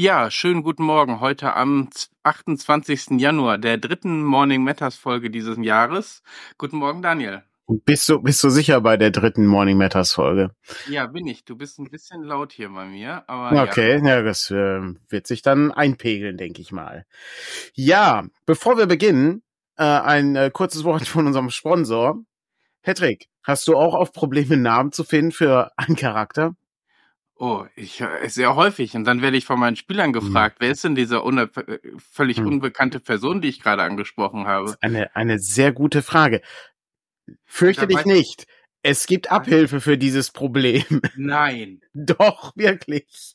Ja, schönen guten Morgen. Heute am 28. Januar, der dritten Morning Matters Folge dieses Jahres. Guten Morgen, Daniel. Bist du, bist du sicher bei der dritten Morning Matters Folge? Ja, bin ich. Du bist ein bisschen laut hier bei mir, aber. Okay, ja, ja das äh, wird sich dann einpegeln, denke ich mal. Ja, bevor wir beginnen, äh, ein äh, kurzes Wort von unserem Sponsor. Patrick, hast du auch auf Probleme, Namen zu finden für einen Charakter? Oh, ich äh, sehr häufig. Und dann werde ich von meinen Spielern hm. gefragt, hm. wer ist denn diese äh, völlig hm. unbekannte Person, die ich gerade angesprochen habe? Eine, eine sehr gute Frage. Fürchte dich nicht. Es gibt Abhilfe für dieses Problem. Nein. Doch, wirklich.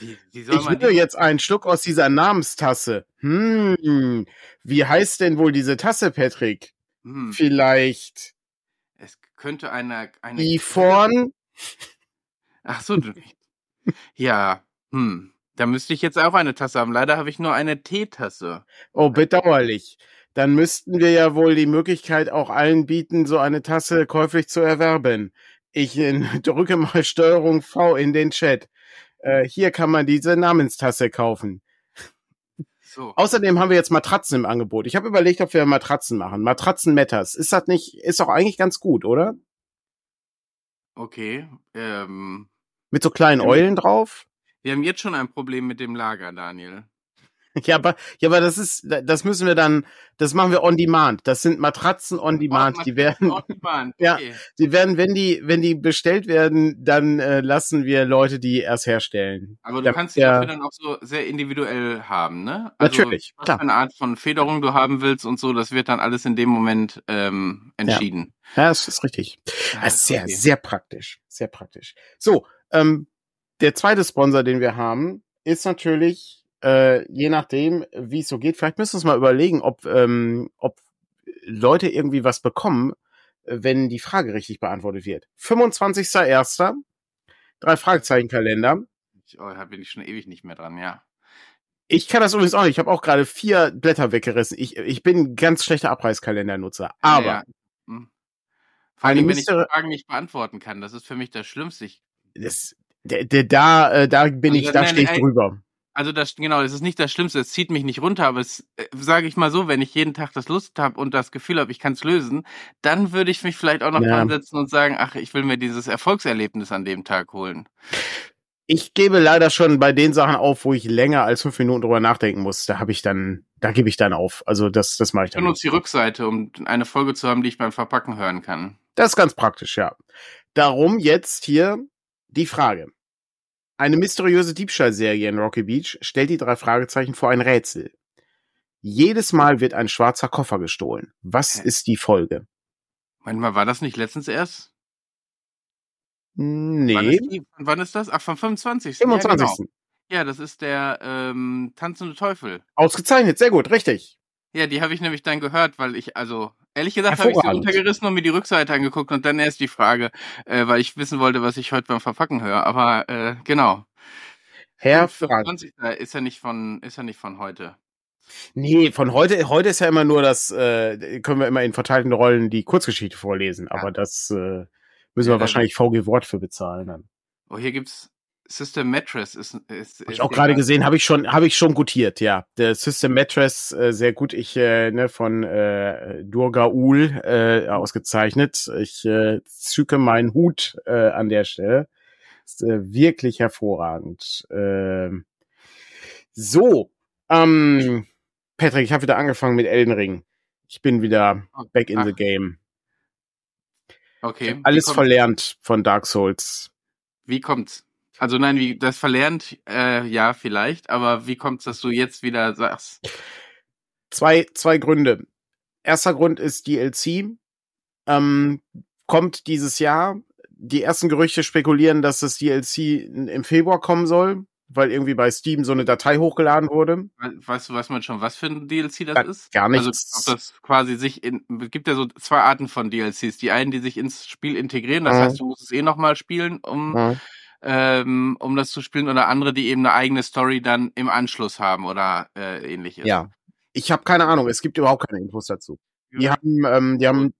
Wie, wie ich nehme jetzt einen Schluck aus dieser Namenstasse. Hm, wie heißt denn wohl diese Tasse, Patrick? Hm. Vielleicht. Es könnte eine. eine die vorn. Ach so. ja. Hm. Da müsste ich jetzt auch eine Tasse haben. Leider habe ich nur eine Teetasse. Oh, bedauerlich dann müssten wir ja wohl die Möglichkeit auch allen bieten, so eine Tasse käuflich zu erwerben. Ich äh, drücke mal Steuerung V in den Chat. Äh, hier kann man diese Namenstasse kaufen. So. Außerdem haben wir jetzt Matratzen im Angebot. Ich habe überlegt, ob wir Matratzen machen. Matratzen Matters. Ist das nicht, ist doch eigentlich ganz gut, oder? Okay. Ähm, Mit so kleinen Eulen drauf? Wir haben jetzt schon ein Problem mit dem Lager, Daniel. Ja, aber, ja, aber das ist, das müssen wir dann, das machen wir on demand. Das sind Matratzen on demand. Oh, die werden, on demand. Okay. ja, die werden, wenn die, wenn die bestellt werden, dann äh, lassen wir Leute die erst herstellen. Aber du da, kannst die ja, dann auch so sehr individuell haben, ne? Also, natürlich. Was klar. für eine Art von Federung du haben willst und so, das wird dann alles in dem Moment ähm, entschieden. Ja, ja das ist richtig. Ja, das ist sehr, okay. sehr praktisch. Sehr praktisch. So, ähm, der zweite Sponsor, den wir haben, ist natürlich äh, je nachdem, wie es so geht, vielleicht müssen wir uns mal überlegen, ob, ähm, ob Leute irgendwie was bekommen, wenn die Frage richtig beantwortet wird. 25.01. Drei Fragezeichen Kalender. Oh, da bin ich schon ewig nicht mehr dran, ja. Ich kann das übrigens auch nicht. Ich habe auch gerade vier Blätter weggerissen. Ich, ich bin ein ganz schlechter Abreißkalendernutzer. Aber. Ja, ja. Hm. Vor allem, wenn ich Fragen nicht beantworten kann, das ist für mich das Schlimmste. Ich, das, der, der, da, äh, da bin also, ich, da stehe ich drüber. Also das genau, es ist nicht das Schlimmste, es zieht mich nicht runter, aber es äh, sage ich mal so, wenn ich jeden Tag das Lust habe und das Gefühl habe, ich kann es lösen, dann würde ich mich vielleicht auch noch ja. dran setzen und sagen, ach, ich will mir dieses Erfolgserlebnis an dem Tag holen. Ich gebe leider schon bei den Sachen auf, wo ich länger als fünf Minuten drüber nachdenken muss. Da habe ich dann, da gebe ich dann auf. Also das, das mache ich dann. Ich benutze die Rückseite, um eine Folge zu haben, die ich beim Verpacken hören kann. Das ist ganz praktisch, ja. Darum jetzt hier die Frage. Eine mysteriöse Diebstahlserie in Rocky Beach stellt die drei Fragezeichen vor ein Rätsel. Jedes Mal wird ein schwarzer Koffer gestohlen. Was ist die Folge? Manchmal war das nicht letztens erst? Nee. Wann ist, die, wann ist das? Ach, vom 25. 25. Ja, genau. ja das ist der ähm, Tanzende Teufel. Ausgezeichnet, sehr gut, richtig. Ja, die habe ich nämlich dann gehört, weil ich, also ehrlich gesagt, habe ich sie runtergerissen und mir die Rückseite angeguckt und dann erst die Frage, äh, weil ich wissen wollte, was ich heute beim Verpacken höre. Aber äh, genau. Herr Frank. Ist ja nicht von, ist ja nicht von heute. Nee, von heute, heute ist ja immer nur das, äh, können wir immer in verteilten Rollen die Kurzgeschichte vorlesen, ja. aber das äh, müssen wir ja, wahrscheinlich VG Wort für bezahlen dann. Oh, hier gibt's System Mattress ist, ist, ist ich auch gerade gesehen, habe ich schon habe ich schon gutiert, ja. Der System Mattress äh, sehr gut, ich äh, ne von äh, Durga Ul äh, ausgezeichnet. Ich äh, zücke meinen Hut äh, an der Stelle. Ist äh, wirklich hervorragend. Äh, so, ähm, Patrick, ich habe wieder angefangen mit Elden Ring. Ich bin wieder oh, back in Ach. the game. Okay. Alles verlernt von Dark Souls. Wie kommt's? Also nein, wie das verlernt, äh, ja, vielleicht, aber wie kommt's, dass du jetzt wieder sagst? Zwei, zwei Gründe. Erster Grund ist DLC. Ähm, kommt dieses Jahr. Die ersten Gerüchte spekulieren, dass das DLC im Februar kommen soll, weil irgendwie bei Steam so eine Datei hochgeladen wurde. Weißt du, weiß man schon, was für ein DLC das ja, ist? Gar nicht. Also ob das quasi sich in, es gibt ja so zwei Arten von DLCs. Die einen, die sich ins Spiel integrieren, das mhm. heißt, du musst es eh nochmal spielen, um mhm ähm, um das zu spielen oder andere, die eben eine eigene Story dann im Anschluss haben oder äh, ähnliches. Ja, ich habe keine Ahnung. Es gibt überhaupt keine Infos dazu. Ja. Die haben, ähm, die haben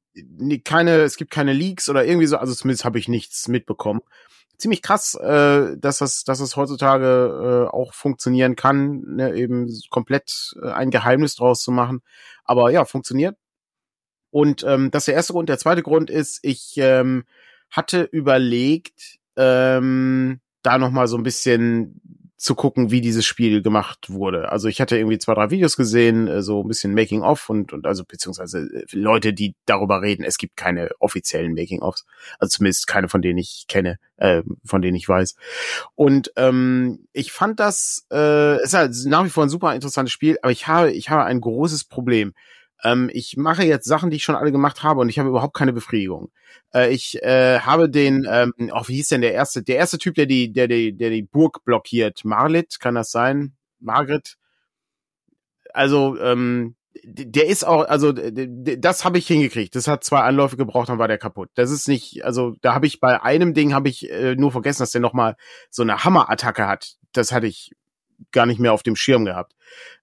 keine, es gibt keine Leaks oder irgendwie so. Also zumindest habe ich nichts mitbekommen. ziemlich krass, äh, dass das, dass das heutzutage äh, auch funktionieren kann, ne, eben komplett äh, ein Geheimnis draus zu machen. Aber ja, funktioniert. Und ähm, das ist der erste Grund. Der zweite Grund ist, ich ähm, hatte überlegt, ähm, da noch mal so ein bisschen zu gucken, wie dieses Spiel gemacht wurde. Also ich hatte irgendwie zwei, drei Videos gesehen, äh, so ein bisschen Making-of und, und also beziehungsweise äh, Leute, die darüber reden. Es gibt keine offiziellen Making-ofs, also zumindest keine, von denen ich kenne, äh, von denen ich weiß. Und ähm, ich fand das, äh, ist halt nach wie vor ein super interessantes Spiel, aber ich habe, ich habe ein großes Problem. Ähm, ich mache jetzt Sachen, die ich schon alle gemacht habe und ich habe überhaupt keine Befriedigung. Äh, ich äh, habe den, ähm, oh, wie hieß denn der erste? Der erste Typ, der die, der die, der die Burg blockiert. Marlit, kann das sein? Margaret? Also, ähm, der ist auch, also das habe ich hingekriegt. Das hat zwei Anläufe gebraucht, dann war der kaputt. Das ist nicht, also da habe ich bei einem Ding habe ich äh, nur vergessen, dass der noch mal so eine Hammerattacke hat. Das hatte ich gar nicht mehr auf dem Schirm gehabt.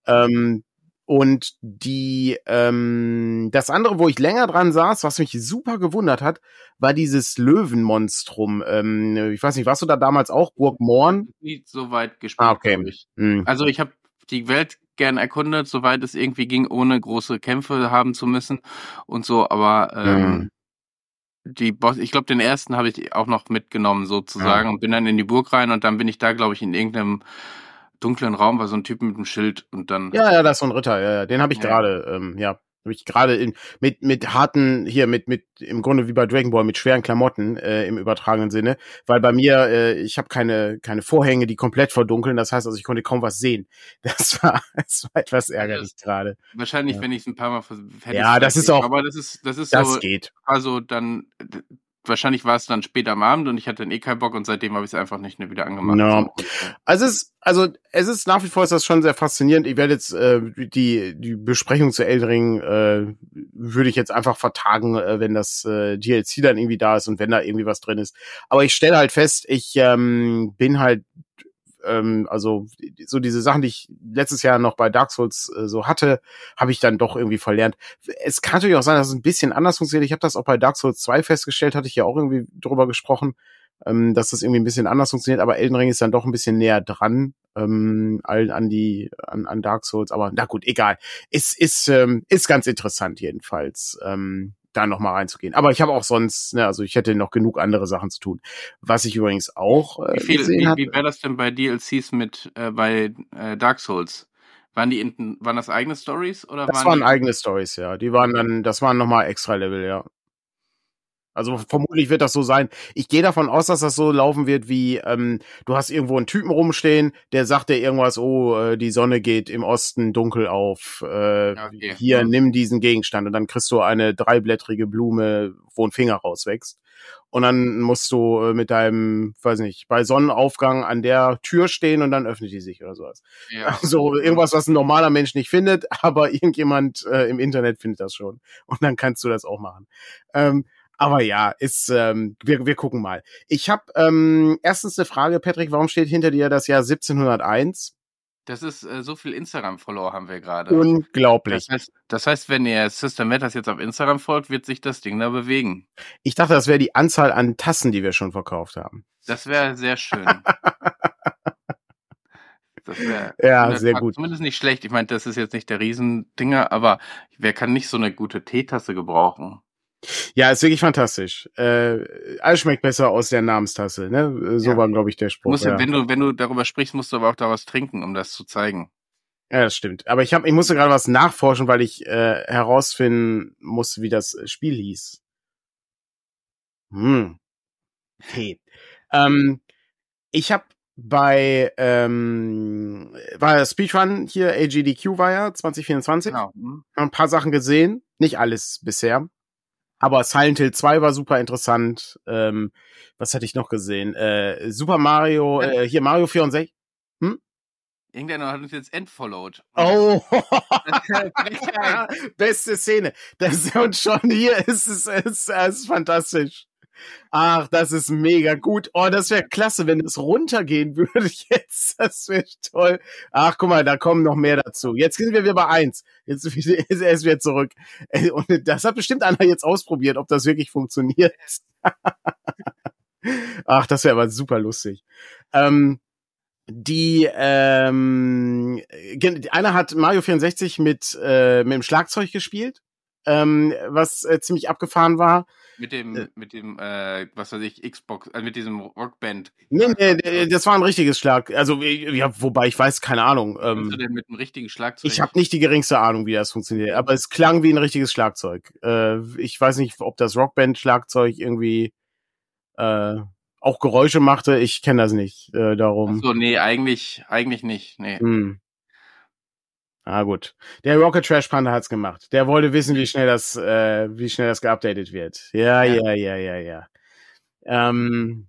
Ähm, und die, ähm, das andere, wo ich länger dran saß, was mich super gewundert hat, war dieses Löwenmonstrum. Ähm, ich weiß nicht, warst du da damals auch Burg Morn? Nicht so weit gespielt. Ah, okay. Ich. Hm. Also ich habe die Welt gern erkundet, soweit es irgendwie ging, ohne große Kämpfe haben zu müssen und so, aber ähm, hm. die Boss, ich glaube, den ersten habe ich auch noch mitgenommen sozusagen ja. und bin dann in die Burg rein und dann bin ich da, glaube ich, in irgendeinem dunklen Raum war so ein Typ mit einem Schild und dann. Ja, ja, das ist so ein Ritter, ja, ja. Den habe ich ja. gerade, ähm, ja. Habe ich gerade in mit mit harten hier mit mit im Grunde wie bei Dragon Ball mit schweren Klamotten äh, im übertragenen Sinne, weil bei mir äh, ich habe keine keine Vorhänge, die komplett verdunkeln, das heißt also ich konnte kaum was sehen. Das war das war etwas ärgerlich gerade. Wahrscheinlich, ja. wenn ich es ein paar mal hätte Ja, das ist auch aber das ist das ist das so geht. Also dann wahrscheinlich war es dann später am Abend und ich hatte dann eh keinen Bock und seitdem habe ich es einfach nicht mehr wieder angemacht. No. Also es ist, also es ist nach wie vor ist das schon sehr faszinierend. Ich werde jetzt äh, die die Besprechung zu Eldring äh, würde ich jetzt einfach vertagen, äh, wenn das äh, DLC dann irgendwie da ist und wenn da irgendwie was drin ist. Aber ich stelle halt fest, ich ähm, bin halt ähm, also so diese Sachen, die ich letztes Jahr noch bei Dark Souls äh, so hatte, habe ich dann doch irgendwie verlernt. Es kann natürlich auch sein, dass es ein bisschen anders funktioniert. Ich habe das auch bei Dark Souls 2 festgestellt, hatte ich ja auch irgendwie drüber gesprochen, ähm, dass das irgendwie ein bisschen anders funktioniert, aber Elden Ring ist dann doch ein bisschen näher dran ähm, an, die an, an Dark Souls, aber na gut, egal. Es ist ähm, ist ganz interessant jedenfalls. Ähm, da noch mal reinzugehen. Aber ich habe auch sonst, ne, also ich hätte noch genug andere Sachen zu tun. Was ich übrigens auch äh, wie viel, wie, wie wäre das denn bei DLCs mit äh, bei äh, Dark Souls? Waren die in, waren das eigene Stories oder das waren, waren eigene Stories, ja. Die waren dann, das waren noch mal extra Level, ja. Also vermutlich wird das so sein. Ich gehe davon aus, dass das so laufen wird wie, ähm, du hast irgendwo einen Typen rumstehen, der sagt dir irgendwas, oh, äh, die Sonne geht im Osten dunkel auf, äh, okay. hier, ja. nimm diesen Gegenstand und dann kriegst du eine dreiblättrige Blume, wo ein Finger rauswächst. Und dann musst du äh, mit deinem, weiß nicht, bei Sonnenaufgang an der Tür stehen und dann öffnet die sich oder sowas. Ja. So irgendwas, was ein normaler Mensch nicht findet, aber irgendjemand äh, im Internet findet das schon. Und dann kannst du das auch machen. Ähm, aber ja, ist, ähm, wir, wir gucken mal. Ich habe ähm, erstens eine Frage, Patrick, warum steht hinter dir das Jahr 1701? Das ist äh, so viel Instagram-Follower haben wir gerade. Unglaublich. Das heißt, das heißt, wenn ihr System Matters jetzt auf Instagram folgt, wird sich das Ding da bewegen. Ich dachte, das wäre die Anzahl an Tassen, die wir schon verkauft haben. Das wäre sehr schön. das wäre ja sehr gut. Zumindest nicht schlecht. Ich meine, das ist jetzt nicht der Riesendinger, aber wer kann nicht so eine gute Teetasse gebrauchen? Ja, ist wirklich fantastisch. Äh, alles schmeckt besser aus der Namenstasse. Ne? So ja. war, glaube ich, der Spruch. Musst, ja. wenn, du, wenn du darüber sprichst, musst du aber auch daraus trinken, um das zu zeigen. Ja, das stimmt. Aber ich, hab, ich musste gerade was nachforschen, weil ich äh, herausfinden musste, wie das Spiel hieß. Hm. Okay. Ähm, ich habe bei ähm, war Speedrun hier, AGDQ war ja 2024. Genau. Mhm. Ein paar Sachen gesehen, nicht alles bisher. Aber Silent Hill 2 war super interessant. Ähm, was hatte ich noch gesehen? Äh, Super Mario, äh, hier Mario 64. Hm? Irgendeiner hat uns jetzt entfollowed. Oh, beste Szene. Das und schon hier ist es, ist, ist, ist fantastisch. Ach, das ist mega gut. Oh, das wäre klasse, wenn es runtergehen würde jetzt. Das wäre toll. Ach, guck mal, da kommen noch mehr dazu. Jetzt sind wir wieder bei eins. Jetzt ist er wieder zurück. Und das hat bestimmt einer jetzt ausprobiert, ob das wirklich funktioniert. Ach, das wäre aber super lustig. Ähm, die ähm, einer hat Mario 64 mit äh, mit dem Schlagzeug gespielt, ähm, was äh, ziemlich abgefahren war. Mit dem, äh, mit dem, äh, was weiß ich, Xbox, äh, mit diesem Rockband. Nee, nee, das war ein richtiges Schlag. Also, ja, wobei ich weiß, keine Ahnung. Ähm, du denn mit einem richtigen Schlagzeug? Ich habe nicht die geringste Ahnung, wie das funktioniert, aber es klang wie ein richtiges Schlagzeug. Äh, ich weiß nicht, ob das Rockband-Schlagzeug irgendwie äh, auch Geräusche machte. Ich kenne das nicht. Äh, darum. Ach so, nee, eigentlich, eigentlich nicht. Nee. Hm. Ah gut. Der Rocket Trash Panda hat's gemacht. Der wollte wissen, wie schnell das, äh, wie schnell das geupdatet wird. Ja, ja, ja, ja, ja. Ähm,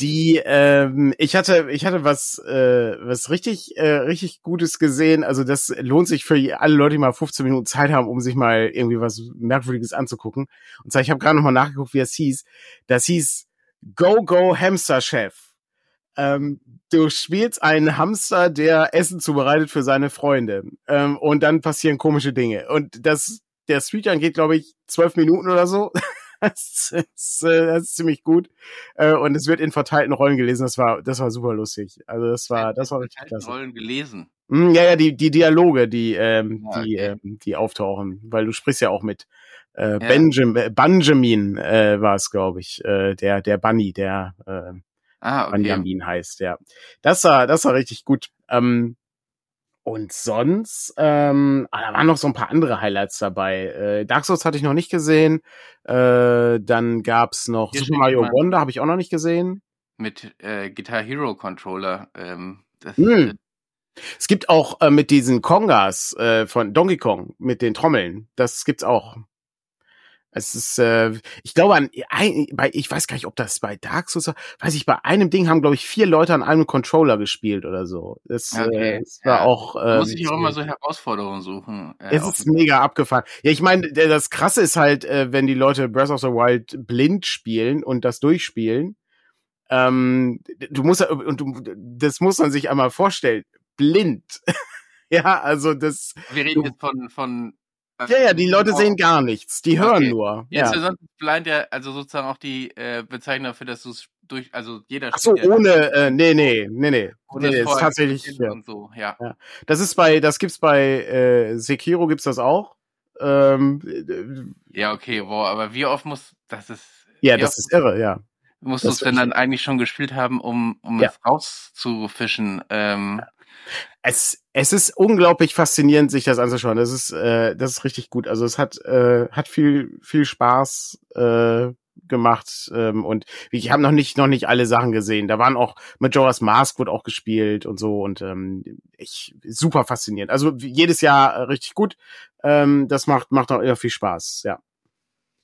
die, ähm, ich hatte, ich hatte was, äh, was richtig, äh, richtig Gutes gesehen. Also das lohnt sich für alle Leute, die mal 15 Minuten Zeit haben, um sich mal irgendwie was Merkwürdiges anzugucken. Und zwar, ich habe gerade noch mal nachgeguckt, wie es hieß. Das hieß Go Go Hamster Chef. Ähm, du spielst einen Hamster, der Essen zubereitet für seine Freunde. Ähm, und dann passieren komische Dinge. Und das, der Speedrun geht, glaube ich, zwölf Minuten oder so. das, ist, äh, das ist ziemlich gut. Äh, und es wird in verteilten Rollen gelesen. Das war, das war super lustig. Also das war, das war richtig klasse. Rollen gelesen. Hm, ja, ja, die, die Dialoge, die, ähm, ja, okay. die, ähm, die auftauchen, weil du sprichst ja auch mit äh, ja. Benjamin, Benjamin äh, war es, glaube ich, äh, der, der Bunny, der äh, ah, okay. Benjamin heißt, ja. Das war, das war richtig gut. Ähm, und sonst, ähm, ah, da waren noch so ein paar andere Highlights dabei. Äh, Dark Souls hatte ich noch nicht gesehen. Äh, dann gab's noch Hier Super Mario Wonder, habe ich auch noch nicht gesehen. Mit äh, Guitar Hero Controller. Ähm, das, hm. Es gibt auch äh, mit diesen Kongas äh, von Donkey Kong, mit den Trommeln. Das gibt's auch. Es ist, äh, ich glaube, an, bei, ich weiß gar nicht, ob das bei Dark Souls war, weiß ich, bei einem Ding haben, glaube ich, vier Leute an einem Controller gespielt oder so. Das, äh, okay. äh, das war ja. auch. Äh, muss ich auch immer so Herausforderungen suchen. Äh, es ist mega abgefahren. Ja, ich meine, das Krasse ist halt, äh, wenn die Leute Breath of the Wild blind spielen und das durchspielen. Ähm, du musst und du, das muss man sich einmal vorstellen. Blind. ja, also das. Wir reden du, jetzt von von ja, ja, die Leute sehen gar nichts. Die hören okay. nur. Jetzt ja. sonst blind ja, also sozusagen auch die äh, Bezeichnung dafür, dass du es durch, also jeder Ach so, ohne, äh, nee, nee, nee, nee. Ohne nee, ist tatsächlich, ja. Und so, ja. ja. Das ist bei, das gibt's bei äh, Sekiro gibt's das auch. Ähm, ja, okay, wow, aber wie oft muss, das ist. Ja, das ist irre, ja. Musst du es denn dann eigentlich schon gespielt haben, um, um ja. es rauszufischen? Ähm, ja es, es ist unglaublich faszinierend, sich das anzuschauen. Das ist, äh, das ist richtig gut. Also es hat, äh, hat viel, viel Spaß äh, gemacht ähm, und ich habe noch nicht, noch nicht alle Sachen gesehen. Da waren auch Majora's Mask wurde auch gespielt und so und ähm, ich super faszinierend. Also jedes Jahr äh, richtig gut. Ähm, das macht, macht auch immer viel Spaß. Ja,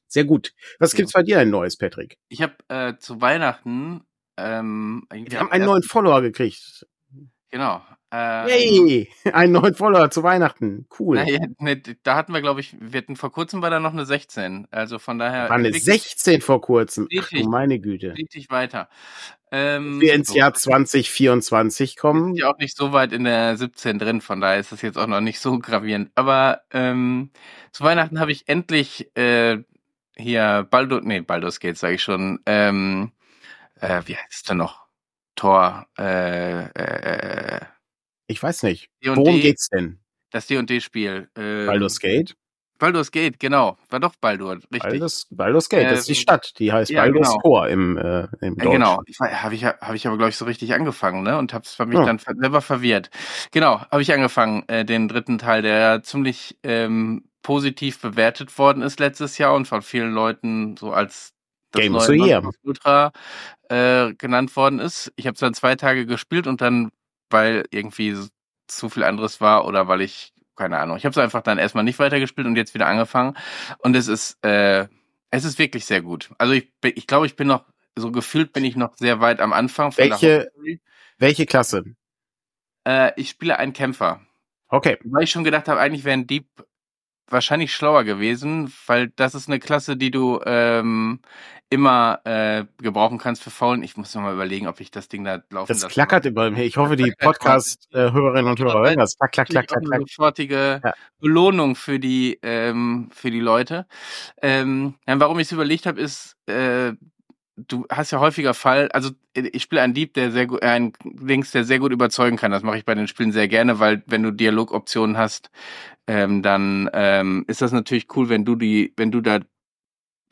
sehr gut. Was gibt's bei dir ein neues, Patrick? Ich habe äh, zu Weihnachten ähm, wir haben einen neuen Follower gekriegt. Genau. Ähm, hey, einen neuen Follower zu Weihnachten. Cool. Na, ne, da hatten wir, glaube ich, wir hatten vor kurzem war da noch eine 16. Also von daher. War eine 16 vor kurzem. Ach, du meine Güte. Richtig weiter. Ähm, wir ins so. Jahr 2024 kommen. Ja auch nicht so weit in der 17 drin, von daher ist das jetzt auch noch nicht so gravierend. Aber ähm, zu Weihnachten habe ich endlich äh, hier Baldur, nee, Baldur's Gate sage ich schon. Ähm, äh, wie heißt es denn noch? Tor, äh, äh, ich weiß nicht. Worum geht's denn? Das D&D-Spiel. Äh, Baldur's Gate? Baldur's Gate, genau. War doch Baldur, richtig. Baldur's, Baldur's Gate, äh, das ist die ähm, Stadt. Die heißt ja, Baldur's genau. Tor im, äh, im Deutsch. Genau. Habe ich, hab ich aber, glaube ich, so richtig angefangen, ne? Und habe es mich ja. dann selber verwirrt. Genau, habe ich angefangen, äh, den dritten Teil, der ziemlich ähm, positiv bewertet worden ist letztes Jahr und von vielen Leuten so als Game of the Year. Ultra äh, genannt worden ist. Ich habe es dann zwei Tage gespielt und dann weil irgendwie zu viel anderes war oder weil ich, keine Ahnung, ich habe es einfach dann erstmal nicht weitergespielt und jetzt wieder angefangen. Und es ist, äh, es ist wirklich sehr gut. Also ich, ich glaube, ich bin noch, so gefühlt bin ich noch sehr weit am Anfang. Von welche, welche Klasse? Äh, ich spiele einen Kämpfer. Okay. Weil ich schon gedacht habe, eigentlich wäre ein Dieb wahrscheinlich schlauer gewesen, weil das ist eine Klasse, die du ähm, immer äh, gebrauchen kannst für Faulen. Ich muss noch mal überlegen, ob ich das Ding da laufen Das klackert über mir. Ich hoffe, die Podcast-Hörerinnen und Hörer hören das. Klack, klack, klack, klack. Eine sofortige ja. Belohnung für die ähm, für die Leute. Ähm, warum ich es überlegt habe, ist, äh, du hast ja häufiger Fall, also ich spiele einen Dieb, der sehr gut, äh, ein Dings, der sehr gut überzeugen kann. Das mache ich bei den Spielen sehr gerne, weil wenn du Dialogoptionen hast, ähm, dann ähm, ist das natürlich cool, wenn du die, wenn du da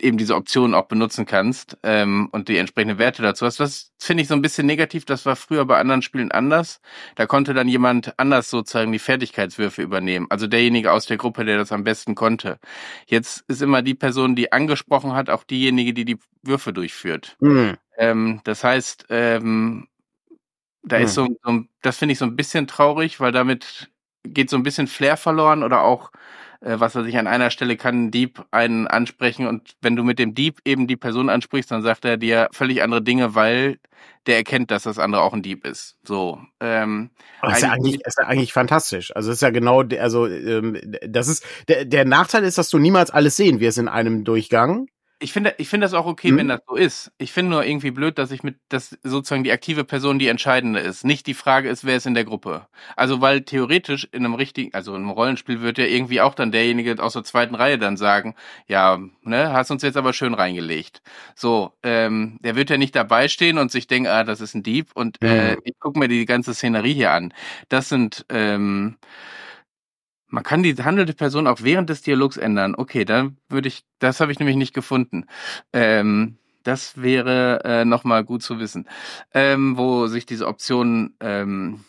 eben diese Optionen auch benutzen kannst ähm, und die entsprechenden Werte dazu hast. Das finde ich so ein bisschen negativ. Das war früher bei anderen Spielen anders. Da konnte dann jemand anders sozusagen die Fertigkeitswürfe übernehmen. Also derjenige aus der Gruppe, der das am besten konnte. Jetzt ist immer die Person, die angesprochen hat, auch diejenige, die die Würfe durchführt. Mhm. Ähm, das heißt, ähm, da mhm. ist so, so das finde ich so ein bisschen traurig, weil damit geht so ein bisschen Flair verloren oder auch was er sich an einer Stelle kann, ein Dieb einen ansprechen und wenn du mit dem Dieb eben die Person ansprichst, dann sagt er dir völlig andere Dinge, weil der erkennt, dass das andere auch ein Dieb ist. So. Ähm, das ist ja eigentlich, ist ja eigentlich fantastisch. Also ist ja genau, also ähm, das ist der, der Nachteil ist, dass du niemals alles sehen wirst in einem Durchgang ich finde, ich finde das auch okay, mhm. wenn das so ist. Ich finde nur irgendwie blöd, dass ich mit, dass sozusagen die aktive Person die entscheidende ist. Nicht die Frage ist, wer ist in der Gruppe. Also, weil theoretisch in einem richtigen, also in einem Rollenspiel wird ja irgendwie auch dann derjenige aus der zweiten Reihe dann sagen, ja, ne, hast uns jetzt aber schön reingelegt. So, ähm, der wird ja nicht dabei stehen und sich denken, ah, das ist ein Dieb und äh, ich gucke mir die ganze Szenerie hier an. Das sind, ähm, man kann die handelte Person auch während des Dialogs ändern. Okay, dann würde ich, das habe ich nämlich nicht gefunden. Ähm, das wäre äh, nochmal gut zu wissen, ähm, wo sich diese Option ähm,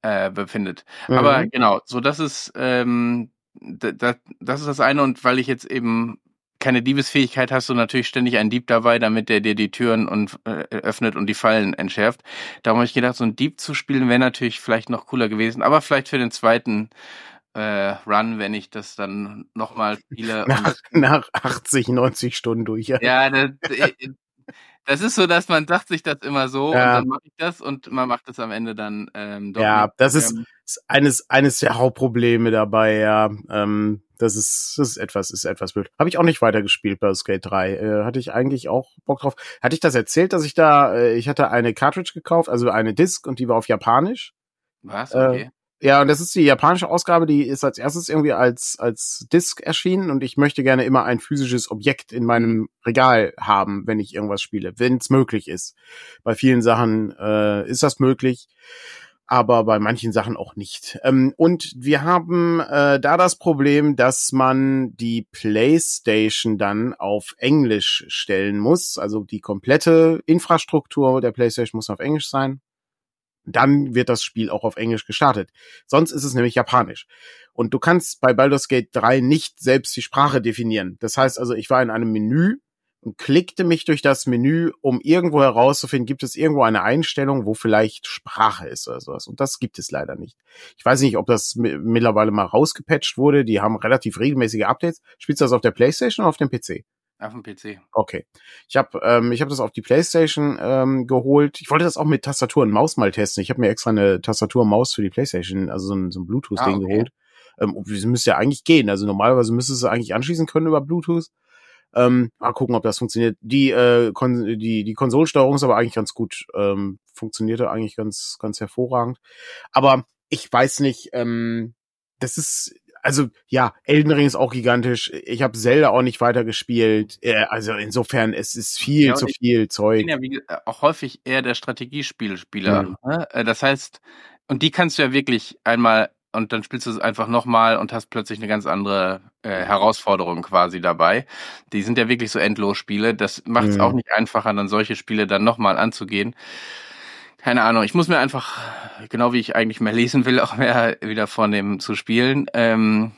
äh, befindet. Mhm. Aber genau, so das ist ähm, das, ist das eine und weil ich jetzt eben keine Diebesfähigkeit hast du natürlich ständig einen Dieb dabei, damit der dir die Türen und äh, öffnet und die Fallen entschärft. Darum habe ich gedacht, so ein Dieb zu spielen wäre natürlich vielleicht noch cooler gewesen, aber vielleicht für den zweiten äh, Run, wenn ich das dann nochmal spiele. Nach, nach 80, 90 Stunden durch. Ja, ja das, äh, das ist so, dass man sagt sich das immer so ja. und dann mache ich das und man macht das am Ende dann ähm, doch. Ja, das ist, ähm, ist eines, eines der Hauptprobleme dabei, ja. Ähm, das ist, das ist etwas, ist etwas blöd. Habe ich auch nicht weitergespielt bei Skate 3. Äh, hatte ich eigentlich auch Bock drauf. Hatte ich das erzählt, dass ich da, äh, ich hatte eine Cartridge gekauft, also eine Disc und die war auf Japanisch. Was? Okay. Äh, ja, und das ist die japanische Ausgabe, die ist als erstes irgendwie als, als Disc erschienen und ich möchte gerne immer ein physisches Objekt in meinem Regal haben, wenn ich irgendwas spiele, wenn es möglich ist. Bei vielen Sachen äh, ist das möglich, aber bei manchen Sachen auch nicht. Ähm, und wir haben äh, da das Problem, dass man die PlayStation dann auf Englisch stellen muss. Also die komplette Infrastruktur der PlayStation muss auf Englisch sein dann wird das Spiel auch auf Englisch gestartet. Sonst ist es nämlich japanisch. Und du kannst bei Baldur's Gate 3 nicht selbst die Sprache definieren. Das heißt also, ich war in einem Menü und klickte mich durch das Menü, um irgendwo herauszufinden, gibt es irgendwo eine Einstellung, wo vielleicht Sprache ist oder sowas. Und das gibt es leider nicht. Ich weiß nicht, ob das mittlerweile mal rausgepatcht wurde. Die haben relativ regelmäßige Updates. Spielst du das auf der Playstation oder auf dem PC? Auf dem PC. Okay. Ich habe ähm, ich hab das auf die Playstation ähm, geholt. Ich wollte das auch mit Tastatur und Maus mal testen. Ich habe mir extra eine Tastatur und Maus für die Playstation, also so ein, so ein Bluetooth-Ding ah, okay. geholt. Ähm, das müsste ja eigentlich gehen. Also normalerweise müsste es eigentlich anschließen können über Bluetooth. Ähm, mal gucken, ob das funktioniert. Die, äh, Kon die, die Konsolsteuerung ist aber eigentlich ganz gut. Ähm, funktionierte eigentlich ganz, ganz hervorragend. Aber ich weiß nicht, ähm, das ist, also ja, Elden Ring ist auch gigantisch. Ich habe Zelda auch nicht weitergespielt. Äh, also insofern, es ist viel ja, zu viel Zeug. Ich bin ja wie, auch häufig eher der Strategiespielspieler. Mhm. Ne? Äh, das heißt, und die kannst du ja wirklich einmal und dann spielst du es einfach nochmal und hast plötzlich eine ganz andere äh, Herausforderung quasi dabei. Die sind ja wirklich so endlos Spiele. Das macht es mhm. auch nicht einfacher, dann solche Spiele dann nochmal anzugehen keine Ahnung, ich muss mir einfach, genau wie ich eigentlich mehr lesen will, auch mehr wieder vornehmen zu spielen, ähm,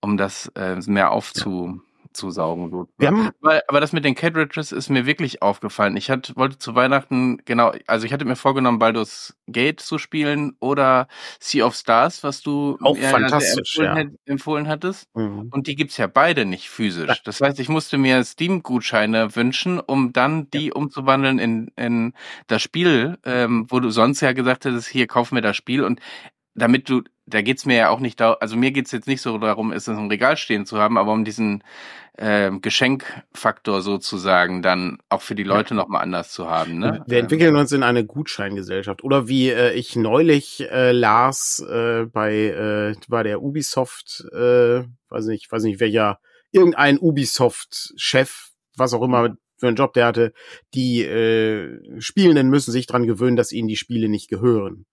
um das äh, mehr aufzu, zusaugen. So. Wir haben, aber, aber das mit den Cartridges ist mir wirklich aufgefallen. Ich hatte, wollte zu Weihnachten, genau, also ich hatte mir vorgenommen, Baldur's Gate zu spielen oder Sea of Stars, was du auch mir fantastisch, empfohlen, ja. empfohlen hattest. Mhm. Und die gibt's ja beide nicht physisch. Ja. Das heißt, ich musste mir Steam-Gutscheine wünschen, um dann die ja. umzuwandeln in, in das Spiel, ähm, wo du sonst ja gesagt hättest, hier kauf mir das Spiel und damit du, da geht's mir ja auch nicht da, also mir geht's jetzt nicht so darum, es im Regal stehen zu haben, aber um diesen äh, Geschenkfaktor sozusagen dann auch für die Leute ja. nochmal anders zu haben. Ne? Wir entwickeln uns in eine Gutscheingesellschaft. Oder wie äh, ich neulich äh, las äh, bei, äh, bei der Ubisoft, äh, weiß nicht, weiß nicht welcher, irgendein Ubisoft-Chef, was auch immer, für einen Job der hatte, die äh, Spielenden müssen sich dran gewöhnen, dass ihnen die Spiele nicht gehören.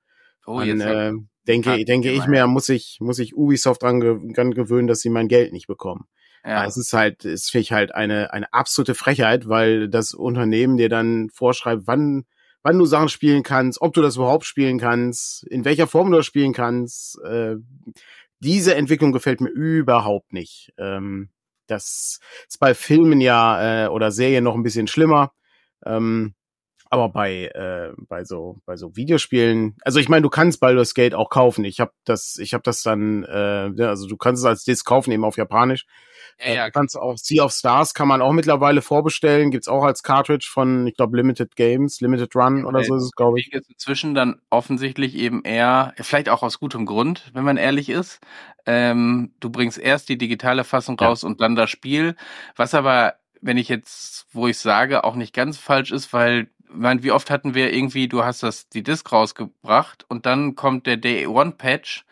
Oh, Und, jetzt äh, denke, denke ich mir, muss ich, muss ich Ubisoft dran, gewöhnen, dass sie mein Geld nicht bekommen. Ja. Es ist halt, es finde ich halt eine, eine absolute Frechheit, weil das Unternehmen dir dann vorschreibt, wann, wann du Sachen spielen kannst, ob du das überhaupt spielen kannst, in welcher Form du das spielen kannst. Äh, diese Entwicklung gefällt mir überhaupt nicht. Ähm, das ist bei Filmen ja äh, oder Serien noch ein bisschen schlimmer. Ähm, aber bei äh, bei so bei so Videospielen, also ich meine, du kannst Baldur's Gate auch kaufen. Ich habe das ich habe das dann äh, also du kannst es als Disc kaufen eben auf Japanisch. Ja, äh, ja, du kannst auch Sea of Stars kann man auch mittlerweile vorbestellen, gibt's auch als Cartridge von ich glaube Limited Games, Limited Run ja, oder so ist es glaube ich. Jetzt inzwischen dann offensichtlich eben eher vielleicht auch aus gutem Grund, wenn man ehrlich ist. Ähm, du bringst erst die digitale Fassung raus und dann das Spiel, was aber wenn ich jetzt, wo ich sage, auch nicht ganz falsch ist, weil meine, wie oft hatten wir irgendwie, du hast das die Disk rausgebracht und dann kommt der Day One Patch,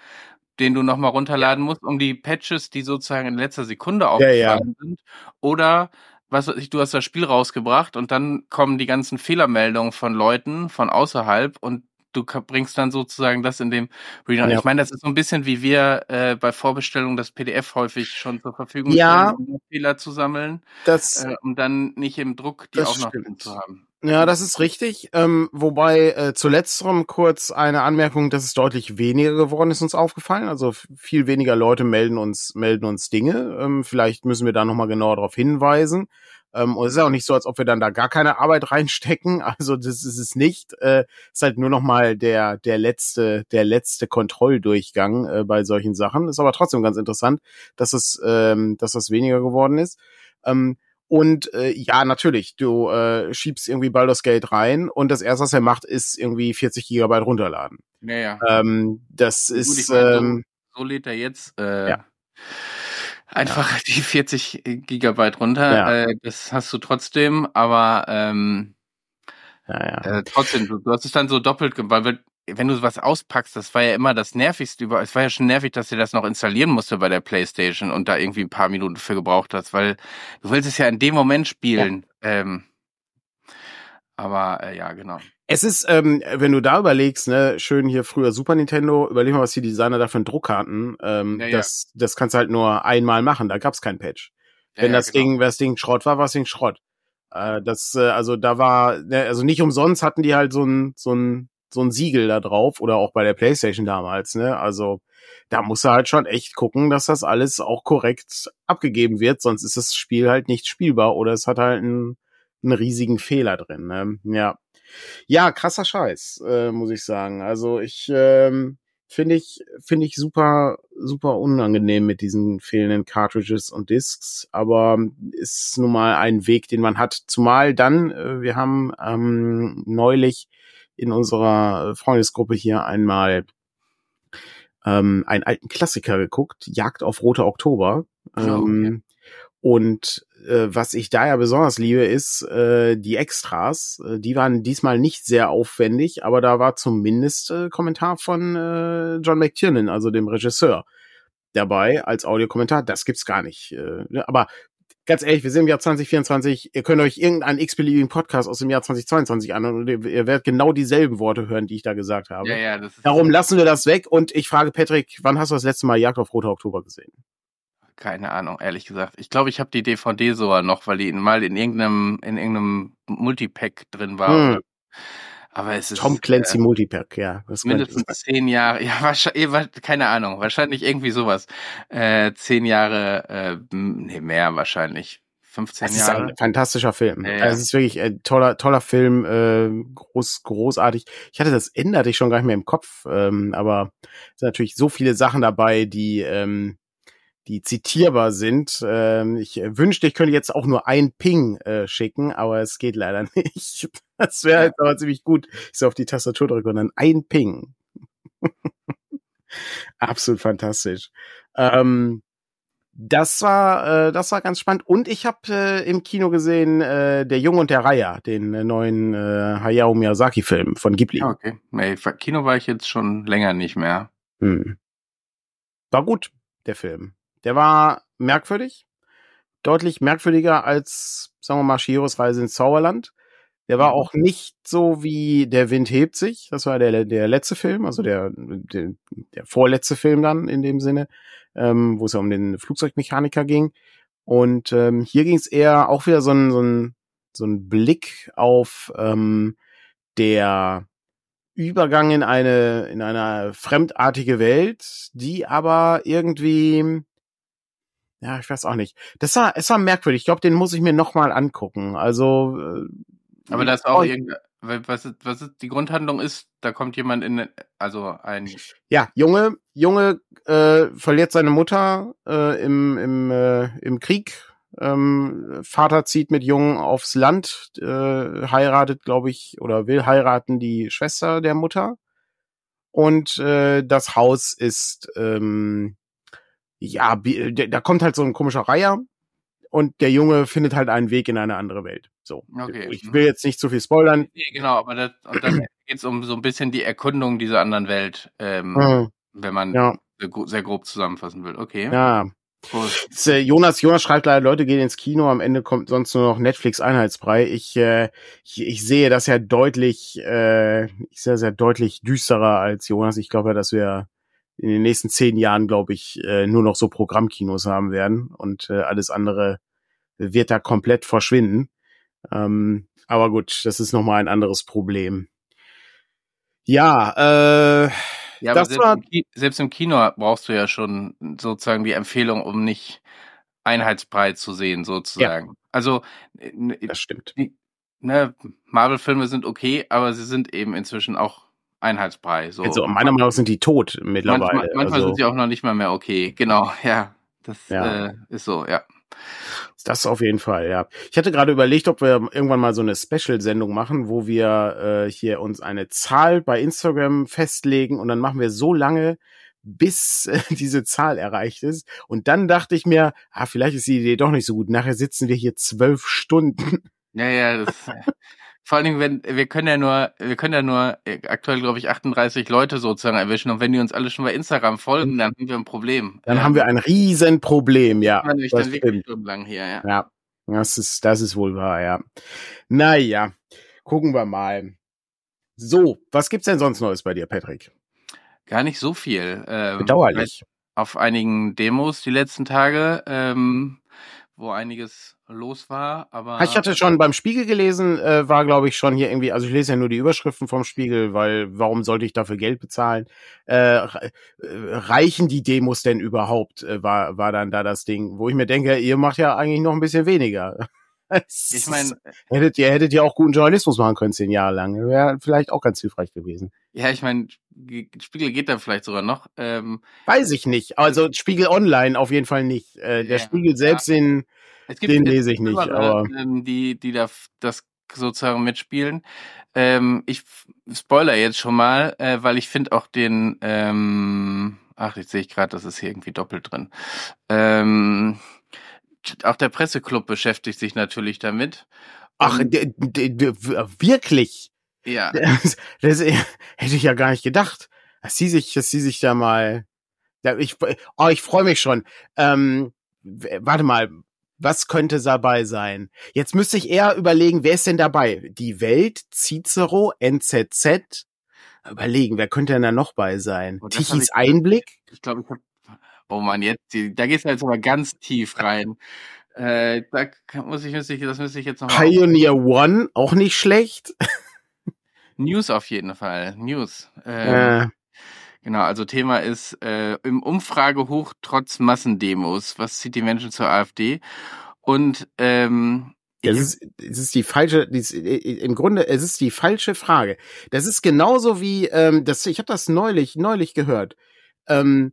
den du nochmal runterladen musst, um die Patches, die sozusagen in letzter Sekunde aufgefallen ja, ja. sind. Oder was weiß ich, du hast das Spiel rausgebracht und dann kommen die ganzen Fehlermeldungen von Leuten von außerhalb und du bringst dann sozusagen das in dem Reader. Ja. Ich meine, das ist so ein bisschen wie wir äh, bei Vorbestellung das PDF häufig schon zur Verfügung ja, stellen, um Fehler zu sammeln, das, äh, um dann nicht im Druck die auch noch zu haben. Ja, das ist richtig. Ähm, wobei äh, zu letzterem kurz eine Anmerkung, dass es deutlich weniger geworden ist, uns aufgefallen. Also viel weniger Leute melden uns melden uns Dinge. Ähm, vielleicht müssen wir da noch mal genauer darauf hinweisen. Ähm, und es ist ja auch nicht so, als ob wir dann da gar keine Arbeit reinstecken. Also das ist es nicht. Äh, ist halt nur noch mal der der letzte der letzte Kontrolldurchgang äh, bei solchen Sachen. Ist aber trotzdem ganz interessant, dass es ähm, dass das weniger geworden ist. Ähm, und äh, ja, natürlich, du äh, schiebst irgendwie Baldur's Gate rein und das erste, was er macht, ist irgendwie 40 Gigabyte runterladen. Ja, ja. Ähm, das Gut, ist. Ähm, so, so lädt er jetzt äh, ja. einfach ja. die 40 Gigabyte runter. Ja. Äh, das hast du trotzdem, aber ähm, ja, ja. Äh, trotzdem, du, du hast es dann so doppelt, weil wenn du was auspackst, das war ja immer das nervigste über, es war ja schon nervig, dass ihr das noch installieren musste bei der Playstation und da irgendwie ein paar Minuten für gebraucht hast, weil du willst es ja in dem Moment spielen. Ja. Ähm, aber äh, ja, genau. Es ist, ähm, wenn du da überlegst, ne, schön hier früher Super Nintendo, überleg mal, was die Designer da für einen Druck hatten. Ähm, ja, ja. Das, das kannst du halt nur einmal machen, da gab's kein Patch. wenn das genau. Ding, wenn das Ding Schrott war, war das Ding Schrott. Äh, das, äh, also da war, ne, also nicht umsonst hatten die halt so ein, so ein so ein Siegel da drauf oder auch bei der PlayStation damals, ne? Also da muss er halt schon echt gucken, dass das alles auch korrekt abgegeben wird, sonst ist das Spiel halt nicht spielbar oder es hat halt einen, einen riesigen Fehler drin. Ne? Ja, ja, krasser Scheiß, äh, muss ich sagen. Also ich ähm, finde ich finde ich super super unangenehm mit diesen fehlenden Cartridges und Discs, aber ist nun mal ein Weg, den man hat. Zumal dann, äh, wir haben ähm, neulich in unserer Freundesgruppe hier einmal ähm, einen alten Klassiker geguckt, Jagd auf Rote Oktober. Oh, ähm, Und äh, was ich da ja besonders liebe, ist äh, die Extras. Äh, die waren diesmal nicht sehr aufwendig, aber da war zumindest äh, Kommentar von äh, John McTiernan, also dem Regisseur, dabei als Audiokommentar. Das gibt's gar nicht. Äh, ne? aber ganz ehrlich, wir sind im Jahr 2024, ihr könnt euch irgendeinen x-beliebigen Podcast aus dem Jahr 2022 an und ihr werdet genau dieselben Worte hören, die ich da gesagt habe. Ja, ja, das ist Darum lassen wir das weg und ich frage Patrick, wann hast du das letzte Mal Jagd auf Roter Oktober gesehen? Keine Ahnung, ehrlich gesagt. Ich glaube, ich habe die DVD sogar noch, weil die mal in irgendeinem, in irgendeinem Multipack drin war. Hm. Aber es ist. Tom Clancy äh, Multipack, ja. mindestens zehn Jahre, ja, wahrscheinlich, eh, keine Ahnung, wahrscheinlich irgendwie sowas. Äh, zehn Jahre, äh, nee, mehr wahrscheinlich. 15 es Jahre. ist ein fantastischer Film. Ja, ja. Also es ist wirklich ein toller, toller Film, äh, groß, großartig. Ich hatte das Ende hatte ich schon gar nicht mehr im Kopf, ähm, aber es sind natürlich so viele Sachen dabei, die ähm, die zitierbar sind. Ähm, ich wünschte, ich könnte jetzt auch nur ein Ping äh, schicken, aber es geht leider nicht. Das wäre halt aber ziemlich gut. Ich so auf die Tastatur drücke und dann ein Ping. Absolut fantastisch. Ähm, das war äh, das war ganz spannend und ich habe äh, im Kino gesehen äh, der Junge und der Raya, den äh, neuen äh, Hayao Miyazaki Film von Ghibli. Okay, nee, Kino war ich jetzt schon länger nicht mehr. Hm. War gut der Film. Der war merkwürdig, deutlich merkwürdiger als sagen wir mal Shiros Reise ins Zauberland. Der war mhm. auch nicht so wie Der Wind hebt sich. Das war der, der letzte Film, also der, der, der vorletzte Film dann in dem Sinne, ähm, wo es ja um den Flugzeugmechaniker ging. Und ähm, hier ging es eher auch wieder so ein, so ein, so ein Blick auf ähm, der Übergang in eine, in eine fremdartige Welt, die aber irgendwie, ja, ich weiß auch nicht. Das war, es war merkwürdig. Ich glaube, den muss ich mir nochmal angucken. Also, äh, aber das auch irgendwie, was ist, was ist die Grundhandlung ist, da kommt jemand in, also ein. Ja, Junge, Junge äh, verliert seine Mutter äh, im, im, äh, im Krieg. Ähm, Vater zieht mit Jungen aufs Land, äh, heiratet, glaube ich, oder will heiraten die Schwester der Mutter. Und äh, das Haus ist, ähm, ja, da kommt halt so ein komischer Reiher und der Junge findet halt einen Weg in eine andere Welt. So. Okay. Ich mhm. will jetzt nicht zu viel spoilern. Nee, genau, aber das, und dann geht es um so ein bisschen die Erkundung dieser anderen Welt, ähm, mhm. wenn man ja. sehr grob zusammenfassen will. Okay. Ja. Ist, äh, Jonas, Jonas schreibt leider, Leute gehen ins Kino, am Ende kommt sonst nur noch Netflix Einheitsbrei. Ich, äh, ich, ich sehe das ja deutlich, äh, ich sehe das ja deutlich düsterer als Jonas. Ich glaube ja, dass wir in den nächsten zehn Jahren, glaube ich, äh, nur noch so Programmkinos haben werden und äh, alles andere wird da komplett verschwinden. Ähm, aber gut, das ist nochmal ein anderes Problem. Ja, äh, ja, das selbst, war, im selbst im Kino brauchst du ja schon sozusagen die Empfehlung, um nicht einheitsbreit zu sehen, sozusagen. Ja. Also, das stimmt. ne, Marvel-Filme sind okay, aber sie sind eben inzwischen auch einheitsbrei. So. Also meiner Meinung nach sind die tot mittlerweile. Manchmal, manchmal also, sind sie auch noch nicht mal mehr okay. Genau, ja. Das ja. Äh, ist so, ja. Das auf jeden Fall, ja. Ich hatte gerade überlegt, ob wir irgendwann mal so eine Special-Sendung machen, wo wir äh, hier uns eine Zahl bei Instagram festlegen und dann machen wir so lange, bis äh, diese Zahl erreicht ist. Und dann dachte ich mir, ah, vielleicht ist die Idee doch nicht so gut. Nachher sitzen wir hier zwölf Stunden. Ja, ja, das, vor allen Dingen, wenn wir können ja nur, wir können ja nur äh, aktuell, glaube ich, 38 Leute sozusagen erwischen. Und wenn die uns alle schon bei Instagram folgen, dann haben wir ein Problem. Dann ähm, haben wir ein Riesenproblem, ja. Das nämlich dann wirklich stundenlang hier, ja. Ja, das ist, das ist wohl wahr, ja. Naja, gucken wir mal. So, was gibt's denn sonst Neues bei dir, Patrick? Gar nicht so viel. Ähm, Bedauerlich. Auf einigen Demos die letzten Tage. Ähm, wo einiges los war. Aber ich hatte schon beim Spiegel gelesen, äh, war glaube ich schon hier irgendwie, also ich lese ja nur die Überschriften vom Spiegel, weil warum sollte ich dafür Geld bezahlen? Äh, äh reichen die Demos denn überhaupt? Äh, war war dann da das Ding, wo ich mir denke, ihr macht ja eigentlich noch ein bisschen weniger. ich meine, hättet ihr hättet ja auch guten Journalismus machen können zehn Jahre lang, wäre vielleicht auch ganz hilfreich gewesen. Ja, ich meine, Spiegel geht da vielleicht sogar noch. Ähm, Weiß ich nicht. Also Spiegel Online auf jeden Fall nicht. Äh, der ja, Spiegel selbst, ja. den, den lese ich nicht. aber ähm, die, die da das sozusagen mitspielen. Ähm, ich spoiler jetzt schon mal, äh, weil ich finde auch den, ähm, ach, jetzt sehe ich gerade, das ist hier irgendwie doppelt drin. Ähm, auch der Presseclub beschäftigt sich natürlich damit. Ach, wirklich? Ja. Das, das, hätte ich ja gar nicht gedacht, dass sie sich, dass sie sich da mal. Ich, oh, ich freue mich schon. Ähm, warte mal, was könnte dabei sein? Jetzt müsste ich eher überlegen, wer ist denn dabei? Die Welt, Cicero, NZZ. Überlegen, wer könnte denn da noch bei sein? Oh, Tichys ich, Einblick? Ich glaube, ich habe. Oh man, jetzt, da gehst du jetzt aber ganz tief rein. Äh, da muss ich, muss ich, das müsste ich jetzt noch. Pioneer One, auch nicht schlecht. News auf jeden Fall. News. Ähm, äh. Genau, also Thema ist äh, im Umfragehoch trotz Massendemos. Was zieht die Menschen zur AfD? Und ähm, das ist, das ist die falsche, ist, im Grunde, es ist die falsche Frage. Das ist genauso wie, ähm, das, ich habe das neulich, neulich gehört. Ähm,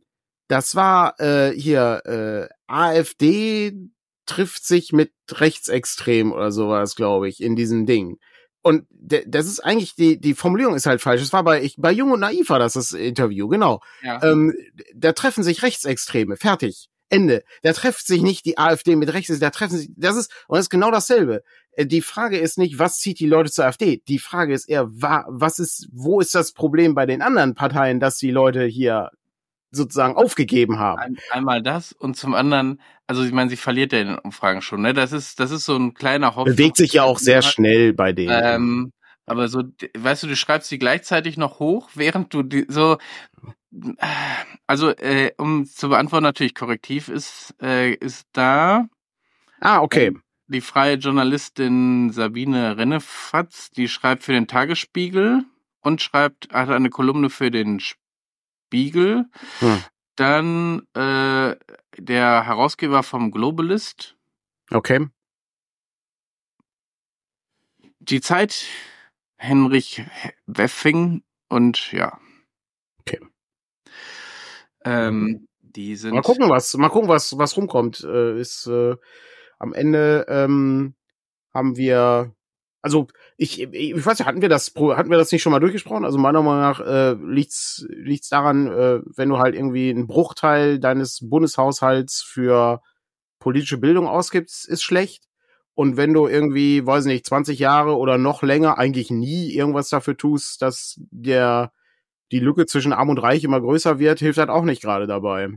das war äh, hier äh, AfD trifft sich mit Rechtsextrem oder sowas, glaube ich, in diesem Ding. Und das ist eigentlich, die, die Formulierung ist halt falsch. Es war bei, ich, bei Jung und Naiv war das das Interview, genau. Ja. Ähm, da treffen sich Rechtsextreme, fertig. Ende. Da trifft sich nicht die AfD mit rechts, da treffen sich, das ist, und das ist genau dasselbe. Äh, die Frage ist nicht, was zieht die Leute zur AfD? Die Frage ist eher, was ist, wo ist das Problem bei den anderen Parteien, dass die Leute hier sozusagen aufgegeben haben. Ein, einmal das und zum anderen, also ich meine, sie verliert ja in den Umfragen schon, ne? Das ist, das ist so ein kleiner Hoffnung. Bewegt sich ja auch sehr schnell bei denen. Ähm, aber so, weißt du, du schreibst sie gleichzeitig noch hoch, während du die, so, also äh, um zu beantworten natürlich korrektiv ist, äh, ist da. Ah, okay. Die freie Journalistin Sabine Rennefatz, die schreibt für den Tagesspiegel und schreibt, hat eine Kolumne für den Spiegel. Hm. Dann äh, der Herausgeber vom Globalist. Okay. Die Zeit, Henrich Weffing und ja. Okay. Ähm, die sind. Mal gucken, was, mal gucken, was, was rumkommt. Äh, ist äh, am Ende ähm, haben wir also ich, ich weiß nicht, hatten wir das, hatten wir das nicht schon mal durchgesprochen? Also meiner Meinung nach äh, liegt's liegt's daran, äh, wenn du halt irgendwie einen Bruchteil deines Bundeshaushalts für politische Bildung ausgibst, ist schlecht. Und wenn du irgendwie, weiß nicht, 20 Jahre oder noch länger eigentlich nie irgendwas dafür tust, dass der die Lücke zwischen Arm und Reich immer größer wird, hilft halt auch nicht gerade dabei.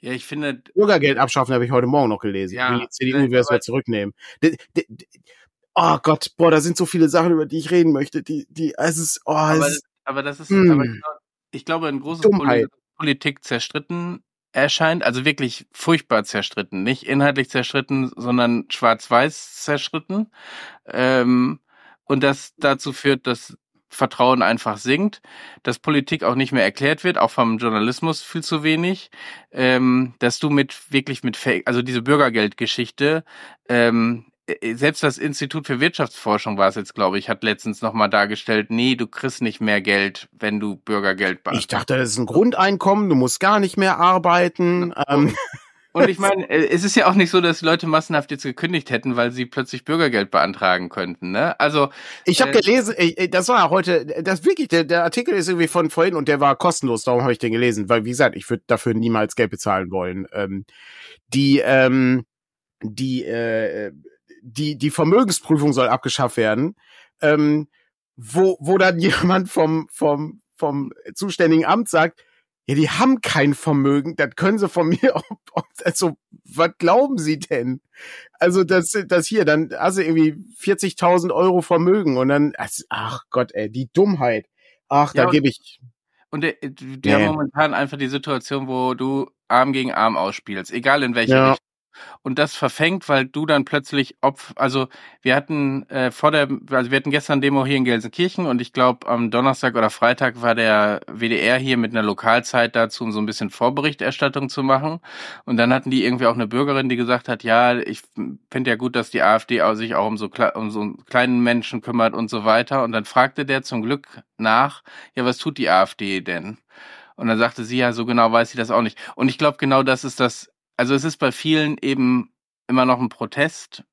Ja, ich finde. Bürgergeld abschaffen habe ich heute Morgen noch gelesen. Ja, die CDU will es wieder zurücknehmen oh Gott, boah, da sind so viele Sachen, über die ich reden möchte, die, die, es ist, oh, aber, es, aber das ist, mh. aber hm. genau, ich glaube, ein großes Dummheit. Politik zerstritten erscheint, also wirklich furchtbar zerstritten, nicht inhaltlich zerstritten, sondern schwarz-weiß zerstritten, ähm, und das dazu führt, dass Vertrauen einfach sinkt, dass Politik auch nicht mehr erklärt wird, auch vom Journalismus viel zu wenig, ähm, dass du mit wirklich mit Fake, also diese Bürgergeldgeschichte, ähm, äh, selbst das Institut für Wirtschaftsforschung war es jetzt, glaube ich, hat letztens nochmal dargestellt, nee, du kriegst nicht mehr Geld, wenn du Bürgergeld beantragst. Ich dachte, das ist ein Grundeinkommen, du musst gar nicht mehr arbeiten. Ähm. Und ich meine, äh, es ist ja auch nicht so, dass Leute massenhaft jetzt gekündigt hätten, weil sie plötzlich Bürgergeld beantragen könnten. Ne? Also ich habe äh, gelesen, äh, das war heute, das wirklich, der, der Artikel ist irgendwie von vorhin und der war kostenlos, darum habe ich den gelesen, weil wie gesagt, ich würde dafür niemals Geld bezahlen wollen. Ähm, die, ähm, die äh, die, die Vermögensprüfung soll abgeschafft werden, ähm, wo, wo dann jemand vom, vom, vom zuständigen Amt sagt, ja, die haben kein Vermögen, das können sie von mir, also, was glauben sie denn? Also, das, das hier, dann also irgendwie 40.000 Euro Vermögen und dann, also, ach Gott, ey, die Dummheit. Ach, ja, da gebe ich. Und die, die nee. haben momentan einfach die Situation, wo du Arm gegen Arm ausspielst, egal in welche ja. Richtung und das verfängt, weil du dann plötzlich Opf, also wir hatten äh, vor der, also wir hatten gestern Demo hier in Gelsenkirchen und ich glaube am Donnerstag oder Freitag war der WDR hier mit einer Lokalzeit dazu, um so ein bisschen Vorberichterstattung zu machen. Und dann hatten die irgendwie auch eine Bürgerin, die gesagt hat, ja, ich finde ja gut, dass die AfD sich auch um so, um so kleinen Menschen kümmert und so weiter. Und dann fragte der zum Glück nach, ja, was tut die AfD denn? Und dann sagte sie ja, so genau weiß sie das auch nicht. Und ich glaube, genau das ist das also es ist bei vielen eben immer noch ein Protest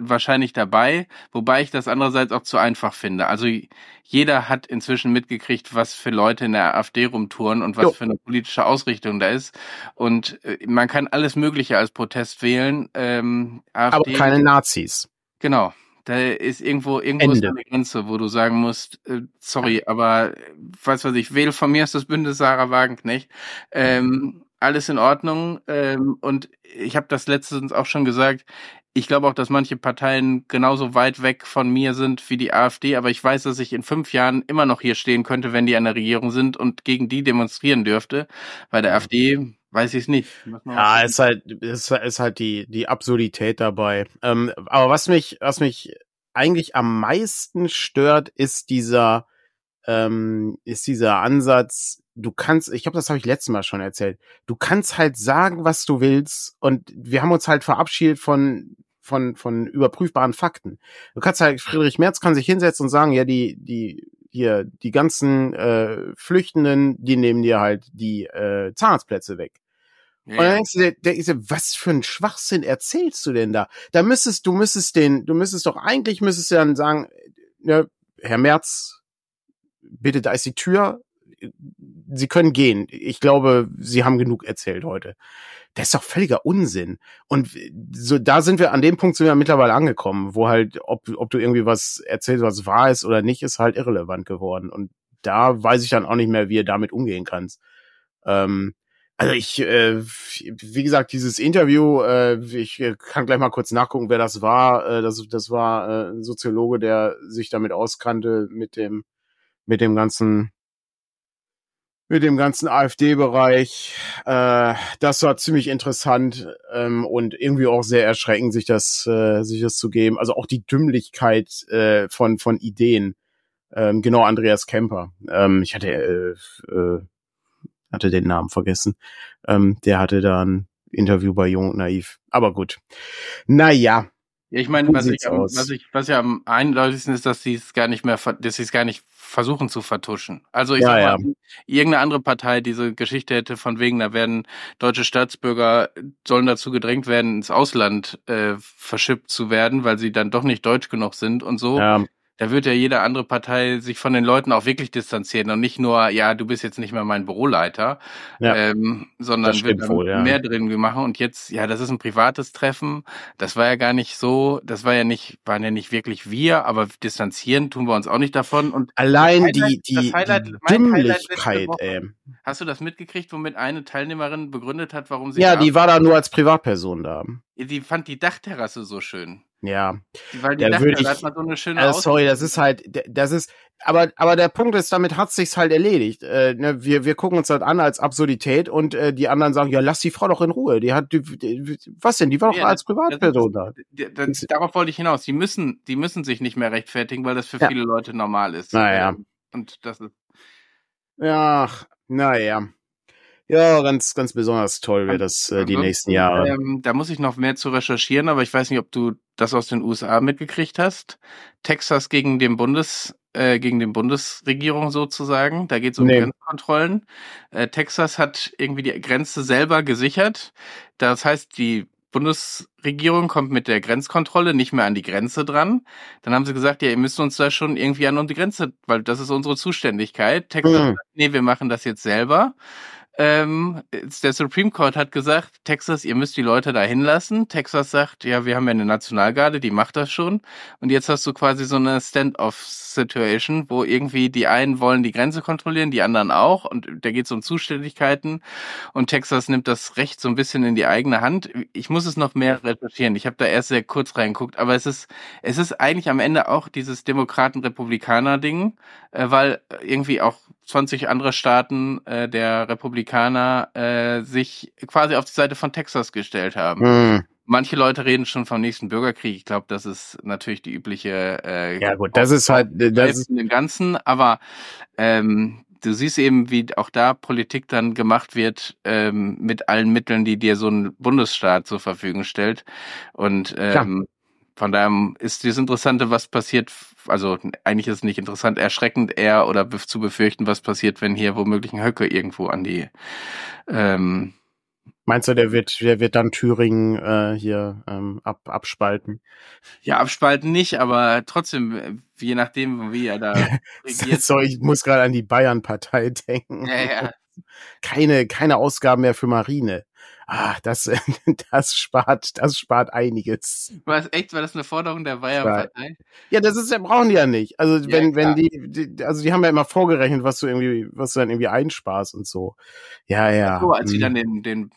wahrscheinlich dabei, wobei ich das andererseits auch zu einfach finde. Also jeder hat inzwischen mitgekriegt, was für Leute in der AfD rumtouren und was jo. für eine politische Ausrichtung da ist. Und äh, man kann alles Mögliche als Protest wählen. Ähm, AfD, Aber keine Nazis. Genau. Da ist irgendwo, irgendwo ist eine Grenze, wo du sagen musst, äh, sorry, aber äh, was weiß ich, wähle von mir ist das Bündnis Sarah Wagenknecht. Ähm, alles in Ordnung. Ähm, und ich habe das letztens auch schon gesagt. Ich glaube auch, dass manche Parteien genauso weit weg von mir sind wie die AfD, aber ich weiß, dass ich in fünf Jahren immer noch hier stehen könnte, wenn die an der Regierung sind und gegen die demonstrieren dürfte. Bei der AfD weiß ich es nicht. Ja, ist halt, ist, ist halt die, die Absurdität dabei. Ähm, aber was mich, was mich eigentlich am meisten stört, ist dieser, ähm, ist dieser Ansatz, du kannst, ich glaube, das habe ich letztes Mal schon erzählt, du kannst halt sagen, was du willst und wir haben uns halt verabschiedet von von von überprüfbaren Fakten. Du kannst halt Friedrich Merz kann sich hinsetzen und sagen, ja, die die hier die ganzen äh, Flüchtenden, die nehmen dir halt die äh, Zahnarztplätze weg. Ja. Und dann denkst du dir, denkst du, was für ein Schwachsinn erzählst du denn da? Da müsstest du müsstest den, du müsstest doch eigentlich müsstest du dann sagen, ne, Herr Merz, bitte, da ist die Tür, Sie können gehen. Ich glaube, Sie haben genug erzählt heute. Das ist doch völliger Unsinn. Und so, da sind wir an dem Punkt sind wir mittlerweile angekommen, wo halt, ob, ob du irgendwie was erzählst, was wahr ist oder nicht, ist halt irrelevant geworden. Und da weiß ich dann auch nicht mehr, wie ihr damit umgehen kannst. Ähm, Also ich, äh, wie gesagt, dieses Interview, äh, ich kann gleich mal kurz nachgucken, wer das war. Äh, das, das war äh, ein Soziologe, der sich damit auskannte mit dem, mit dem ganzen, mit dem ganzen AfD-Bereich. Äh, das war ziemlich interessant ähm, und irgendwie auch sehr erschreckend, sich das, äh, sich das zu geben. Also auch die Dümmlichkeit äh, von von Ideen. Ähm, genau, Andreas Kemper. Ähm, ich hatte äh, äh, hatte den Namen vergessen. Ähm, der hatte da ein Interview bei Jung und Naiv. Aber gut. Naja. Ja, ich meine, was ich, was ich, was ja am eindeutigsten ist, dass sie es gar nicht mehr, dass sie es gar nicht versuchen zu vertuschen. Also ich ja, sag mal, ja. irgendeine andere Partei diese Geschichte hätte von wegen, da werden deutsche Staatsbürger sollen dazu gedrängt werden, ins Ausland äh, verschippt zu werden, weil sie dann doch nicht deutsch genug sind und so. Ja da wird ja jede andere Partei sich von den Leuten auch wirklich distanzieren und nicht nur, ja, du bist jetzt nicht mehr mein Büroleiter, ja, ähm, sondern wird wohl, ja. mehr drin machen. Und jetzt, ja, das ist ein privates Treffen. Das war ja gar nicht so, das war ja nicht, waren ja nicht wirklich wir, aber distanzieren tun wir uns auch nicht davon. Und allein Highlight, die, die, Highlight, die Dümmlichkeit, ey. Hast du das mitgekriegt, womit eine Teilnehmerin begründet hat, warum sie Ja, die war da nur als Privatperson da. Die fand die Dachterrasse so schön. Ja. Weil die dachte, ich, hat man so eine schöne äh, Sorry, das ist halt, das ist, aber, aber der Punkt ist, damit hat sich's halt erledigt. Äh, ne, wir, wir gucken uns halt an als Absurdität und äh, die anderen sagen, ja, lass die Frau doch in Ruhe. Die hat, die, die, was denn? Die war doch ja, als Privatperson da. Das, darauf wollte ich hinaus. Die müssen, die müssen sich nicht mehr rechtfertigen, weil das für ja. viele Leute normal ist. Naja. Ähm, und das ist. Ja, naja. Ja, ganz, ganz besonders toll wäre das äh, die nächsten Jahre. Ähm, da muss ich noch mehr zu recherchieren, aber ich weiß nicht, ob du das aus den USA mitgekriegt hast. Texas gegen den Bundes, äh, gegen den Bundesregierung sozusagen. Da geht es um nee. Grenzkontrollen. Äh, Texas hat irgendwie die Grenze selber gesichert. Das heißt, die Bundesregierung kommt mit der Grenzkontrolle nicht mehr an die Grenze dran. Dann haben sie gesagt, ja, ihr müsst uns da schon irgendwie an die Grenze, weil das ist unsere Zuständigkeit. Texas mhm. sagt, nee, wir machen das jetzt selber. Ähm, der Supreme Court hat gesagt, Texas, ihr müsst die Leute da hinlassen. Texas sagt, ja, wir haben ja eine Nationalgarde, die macht das schon. Und jetzt hast du quasi so eine Stand-off-Situation, wo irgendwie die einen wollen die Grenze kontrollieren, die anderen auch. Und da geht es um Zuständigkeiten. Und Texas nimmt das Recht so ein bisschen in die eigene Hand. Ich muss es noch mehr recherchieren. Ich habe da erst sehr kurz reingeguckt, aber es ist, es ist eigentlich am Ende auch dieses Demokraten-Republikaner-Ding, äh, weil irgendwie auch 20 andere Staaten äh, der Republikaner äh, sich quasi auf die Seite von Texas gestellt haben. Mhm. Manche Leute reden schon vom nächsten Bürgerkrieg. Ich glaube, das ist natürlich die übliche. Äh, ja gut, das ist halt das ist dem Ganzen. Aber ähm, du siehst eben, wie auch da Politik dann gemacht wird ähm, mit allen Mitteln, die dir so ein Bundesstaat zur Verfügung stellt. Und ähm, von daher ist das Interessante, was passiert, also eigentlich ist es nicht interessant, erschreckend eher oder zu befürchten, was passiert, wenn hier womöglich ein Höcke irgendwo an die ähm, Meinst du, der wird, der wird dann Thüringen äh, hier ähm, ab, abspalten? Ja, abspalten nicht, aber trotzdem, äh, je nachdem, wie er da regiert. so, ich muss gerade an die Bayern-Partei denken. Ja, ja. Keine, keine Ausgaben mehr für Marine ah, das, das spart, das spart einiges. Was echt, war das eine Forderung der Bayern-Partei? Ja, das ist, ja, brauchen die ja nicht. Also ja, wenn, klar. wenn die, die, also die haben ja immer vorgerechnet, was du irgendwie, was du dann irgendwie einsparst und so. Ja, ja. So, als sie dann den, den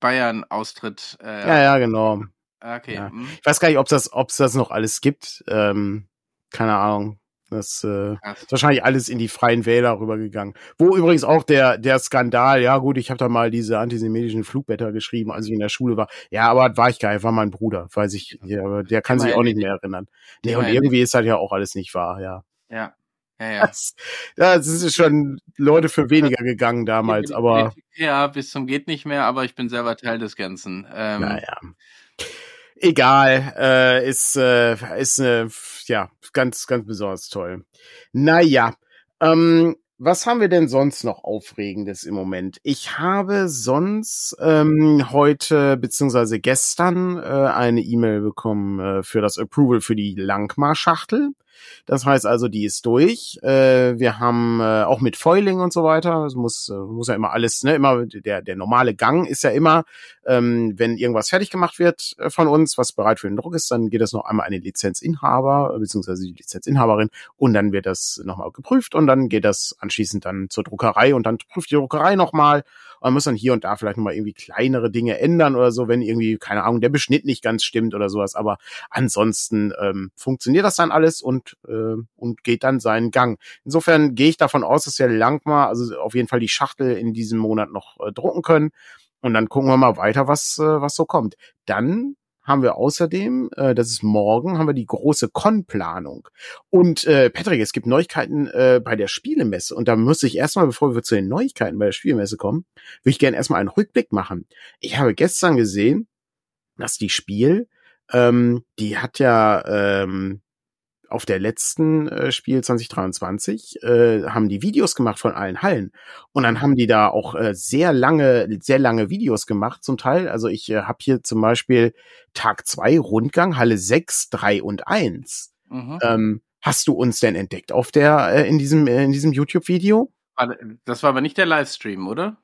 Bayern-Austritt. Äh, ja, ja, genau. Okay. Ja. Hm. Ich weiß gar nicht, ob das, ob es das noch alles gibt. Ähm, keine Ahnung. Das äh, ist wahrscheinlich alles in die freien Wähler rübergegangen. Wo übrigens auch der der Skandal, ja gut, ich habe da mal diese antisemitischen Flugblätter geschrieben, als ich in der Schule war. Ja, aber war ich geil, war mein Bruder, weiß ich, ja, aber der kann sich auch nicht mehr erinnern. Nee, und irgendwie ist das ja auch alles nicht wahr, ja. Ja. Ja, ja. Das, das ist schon Leute für weniger gegangen damals, aber. Ja, bis zum geht nicht mehr, aber ich bin selber Teil des Ganzen. Ähm, naja egal, äh, ist, äh, ist äh, ja ganz, ganz besonders toll. Naja, ähm, was haben wir denn sonst noch Aufregendes im Moment? Ich habe sonst ähm, heute beziehungsweise gestern äh, eine E-Mail bekommen äh, für das Approval für die Langmar-Schachtel. Das heißt also, die ist durch. Äh, wir haben äh, auch mit Foiling und so weiter. Es muss, äh, muss ja immer alles, ne, immer der, der normale Gang ist ja immer, ähm, wenn irgendwas fertig gemacht wird äh, von uns, was bereit für den Druck ist, dann geht das noch einmal an den Lizenzinhaber, beziehungsweise die Lizenzinhaberin und dann wird das nochmal geprüft und dann geht das anschließend dann zur Druckerei und dann prüft die Druckerei nochmal man muss dann hier und da vielleicht nochmal irgendwie kleinere Dinge ändern oder so, wenn irgendwie, keine Ahnung, der Beschnitt nicht ganz stimmt oder sowas. Aber ansonsten ähm, funktioniert das dann alles und, äh, und geht dann seinen Gang. Insofern gehe ich davon aus, dass wir Langmar, also auf jeden Fall die Schachtel in diesem Monat noch äh, drucken können. Und dann gucken wir mal weiter, was, äh, was so kommt. Dann haben wir außerdem, äh, das ist morgen, haben wir die große Con-Planung. Und äh, Patrick, es gibt Neuigkeiten äh, bei der Spielemesse. Und da muss ich erstmal, bevor wir zu den Neuigkeiten bei der Spielemesse kommen, würde ich gerne erstmal einen Rückblick machen. Ich habe gestern gesehen, dass die Spiel, ähm, die hat ja ähm, auf der letzten äh, Spiel 2023 äh, haben die Videos gemacht von allen Hallen und dann haben die da auch äh, sehr lange, sehr lange Videos gemacht zum Teil. Also ich äh, habe hier zum Beispiel Tag zwei Rundgang Halle 6, 3 und 1. Mhm. Ähm, hast du uns denn entdeckt auf der äh, in diesem äh, in diesem YouTube Video? Das war aber nicht der Livestream, oder?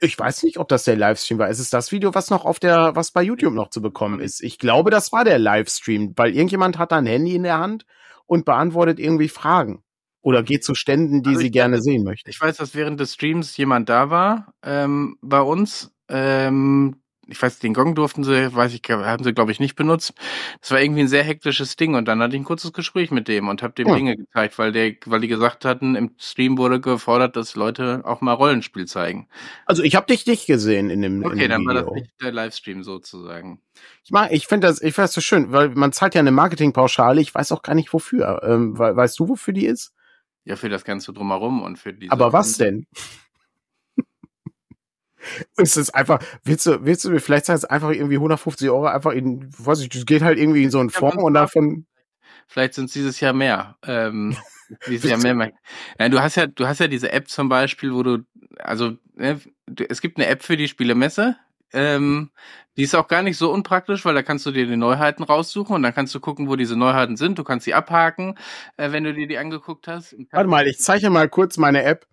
Ich weiß nicht, ob das der Livestream war. Es ist das Video, was noch auf der, was bei YouTube noch zu bekommen ist. Ich glaube, das war der Livestream, weil irgendjemand hat da ein Handy in der Hand und beantwortet irgendwie Fragen. Oder geht zu Ständen, die also sie gerne sehen möchten. Ich weiß, dass während des Streams jemand da war ähm, bei uns, ähm, ich weiß, den Gong durften sie, weiß ich, haben sie, glaube ich, nicht benutzt. Das war irgendwie ein sehr hektisches Ding und dann hatte ich ein kurzes Gespräch mit dem und habe dem ja. Dinge gezeigt, weil der, weil die gesagt hatten, im Stream wurde gefordert, dass Leute auch mal Rollenspiel zeigen. Also ich habe dich nicht gesehen in dem Okay, in dem dann Video. war das nicht der Livestream sozusagen. Ich mag, ich finde das, ich finde das so schön, weil man zahlt ja eine Marketingpauschale. Ich weiß auch gar nicht wofür. Ähm, weißt du, wofür die ist? Ja, für das Ganze drumherum und für die. Aber was denn? Ist es einfach, willst du, willst du mir vielleicht sagen, es ist einfach irgendwie 150 Euro einfach in, weiß ich, das geht halt irgendwie in so einen Fonds und davon. Vielleicht sind es dieses Jahr mehr. Ähm, dieses Jahr mehr. mehr. Nein, du hast ja, du hast ja diese App zum Beispiel, wo du, also, ne, es gibt eine App für die Spielemesse. Ähm, die ist auch gar nicht so unpraktisch, weil da kannst du dir die Neuheiten raussuchen und dann kannst du gucken, wo diese Neuheiten sind. Du kannst sie abhaken, äh, wenn du dir die angeguckt hast. Warte mal, ich zeichne mal kurz meine App.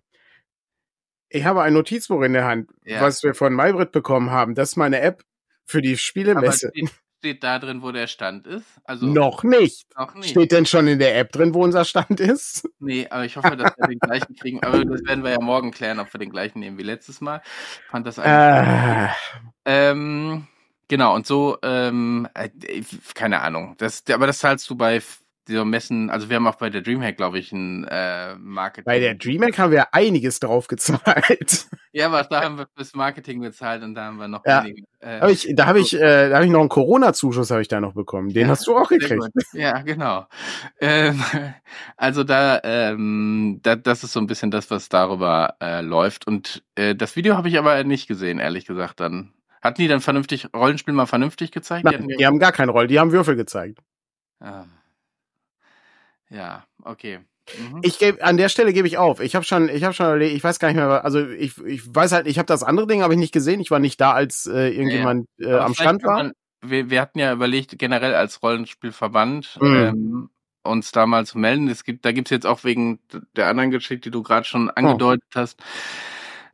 Ich habe ein Notizbuch in der Hand, ja. was wir von Maybrit bekommen haben. Das ist meine App für die Spielemesse. Steht, steht, da drin, wo der Stand ist? Also noch nicht. Noch nicht. Steht denn schon in der App drin, wo unser Stand ist? Nee, aber ich hoffe, dass wir den gleichen kriegen. Aber das werden wir ja morgen klären, ob wir den gleichen nehmen wie letztes Mal. Fand das eigentlich. Äh. Ähm, genau, und so, ähm, äh, keine Ahnung. Das, aber das zahlst du bei dieser Messen, also wir haben auch bei der Dreamhack, glaube ich, ein äh, Marketing. Bei der Dreamhack haben wir einiges drauf gezahlt. Ja, aber da haben wir fürs Marketing bezahlt und da haben wir noch ja. weniger. Äh, hab ich, da habe ich, äh, da habe ich noch einen Corona-Zuschuss, habe ich da noch bekommen. Den ja, hast du auch gekriegt. Ja, genau. Ähm, also da, ähm, da, das ist so ein bisschen das, was darüber äh, läuft. Und äh, das Video habe ich aber nicht gesehen, ehrlich gesagt. Dann hatten die dann vernünftig Rollenspiel mal vernünftig gezeigt? Nein, die, die haben gar keinen Roll, die haben Würfel gezeigt. Ah. Ja, okay. Mhm. Ich gebe an der Stelle gebe ich auf. Ich habe schon, ich habe schon, ich weiß gar nicht mehr, also ich, ich weiß halt, ich habe das andere Ding habe ich nicht gesehen. Ich war nicht da, als äh, irgendjemand ja. äh, am Stand war. Man, wir, wir hatten ja überlegt, generell als Rollenspielverband mhm. ähm, uns da mal zu melden. Es gibt, da gibt's jetzt auch wegen der anderen Geschichte, die du gerade schon oh. angedeutet oh. hast,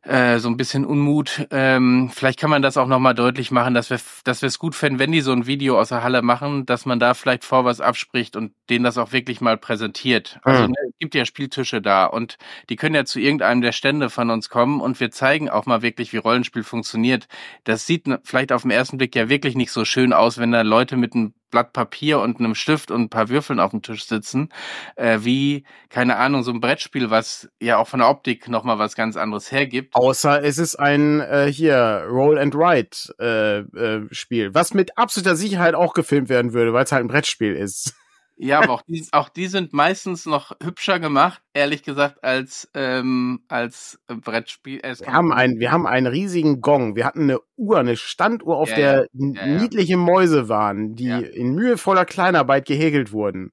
äh, so ein bisschen Unmut. Ähm, vielleicht kann man das auch nochmal deutlich machen, dass wir dass wir es gut fänden, wenn die so ein Video aus der Halle machen, dass man da vielleicht vor was abspricht und denen das auch wirklich mal präsentiert. Also mhm. ne, es gibt ja Spieltische da und die können ja zu irgendeinem der Stände von uns kommen und wir zeigen auch mal wirklich, wie Rollenspiel funktioniert. Das sieht vielleicht auf den ersten Blick ja wirklich nicht so schön aus, wenn da Leute mit einem Blatt Papier und einem Stift und ein paar Würfeln auf dem Tisch sitzen, äh, wie, keine Ahnung, so ein Brettspiel, was ja auch von der Optik nochmal was ganz anderes hergibt. Außer es ist ein äh, hier Roll and Write äh, äh, Spiel, was mit absoluter Sicherheit auch gefilmt werden würde, weil es halt ein Brettspiel ist. Ja, aber auch die, auch die sind meistens noch hübscher gemacht, ehrlich gesagt, als, ähm, als Brettspiel. Äh, wir haben, einen, wir haben einen riesigen Gong. Wir hatten eine Uhr, eine Standuhr, auf ja, der ja. Ja, niedliche Mäuse waren, die in mühevoller Kleinarbeit gehäkelt wurden.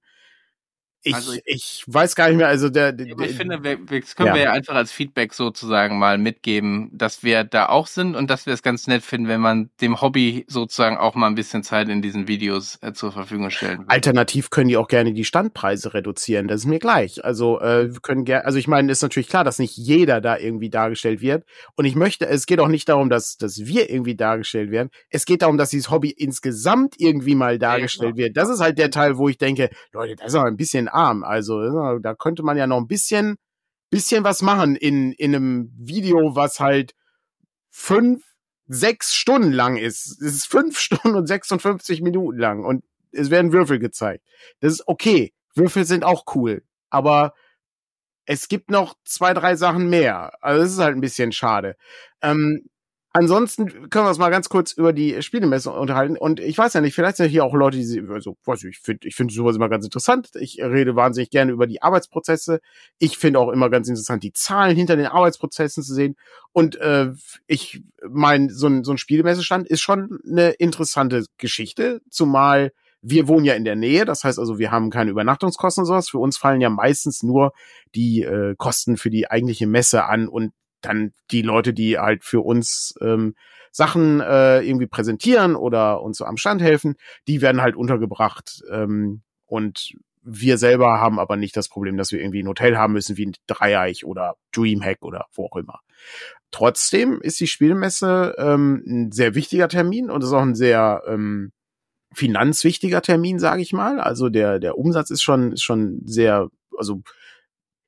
Ich, also ich, ich, weiß gar nicht mehr, also der. der ich finde, wir, das können ja. wir ja einfach als Feedback sozusagen mal mitgeben, dass wir da auch sind und dass wir es ganz nett finden, wenn man dem Hobby sozusagen auch mal ein bisschen Zeit in diesen Videos äh, zur Verfügung stellen will. Alternativ können die auch gerne die Standpreise reduzieren, das ist mir gleich. Also äh, wir können gerne, also ich meine, ist natürlich klar, dass nicht jeder da irgendwie dargestellt wird. Und ich möchte, es geht auch nicht darum, dass, dass wir irgendwie dargestellt werden. Es geht darum, dass dieses Hobby insgesamt irgendwie mal dargestellt ja, genau. wird. Das ist halt der Teil, wo ich denke, Leute, das ist aber ein bisschen arm. Also da könnte man ja noch ein bisschen, bisschen was machen in, in einem Video, was halt fünf, sechs Stunden lang ist. Es ist fünf Stunden und 56 Minuten lang und es werden Würfel gezeigt. Das ist okay. Würfel sind auch cool. Aber es gibt noch zwei, drei Sachen mehr. Also es ist halt ein bisschen schade. Ähm, Ansonsten können wir uns mal ganz kurz über die Spielemesse unterhalten. Und ich weiß ja nicht, vielleicht sind hier auch Leute, die, also, weiß ich, ich finde ich finde sowas immer ganz interessant. Ich rede wahnsinnig gerne über die Arbeitsprozesse. Ich finde auch immer ganz interessant, die Zahlen hinter den Arbeitsprozessen zu sehen. Und äh, ich mein, so ein, so ein Spielemessestand ist schon eine interessante Geschichte, zumal wir wohnen ja in der Nähe, das heißt also, wir haben keine Übernachtungskosten und sowas. Für uns fallen ja meistens nur die äh, Kosten für die eigentliche Messe an und dann die Leute, die halt für uns ähm, Sachen äh, irgendwie präsentieren oder uns so am Stand helfen, die werden halt untergebracht. Ähm, und wir selber haben aber nicht das Problem, dass wir irgendwie ein Hotel haben müssen wie ein Dreieich oder Dreamhack oder wo auch immer. Trotzdem ist die Spielmesse ähm, ein sehr wichtiger Termin und ist auch ein sehr ähm, finanzwichtiger Termin, sage ich mal. Also der der Umsatz ist schon ist schon sehr, also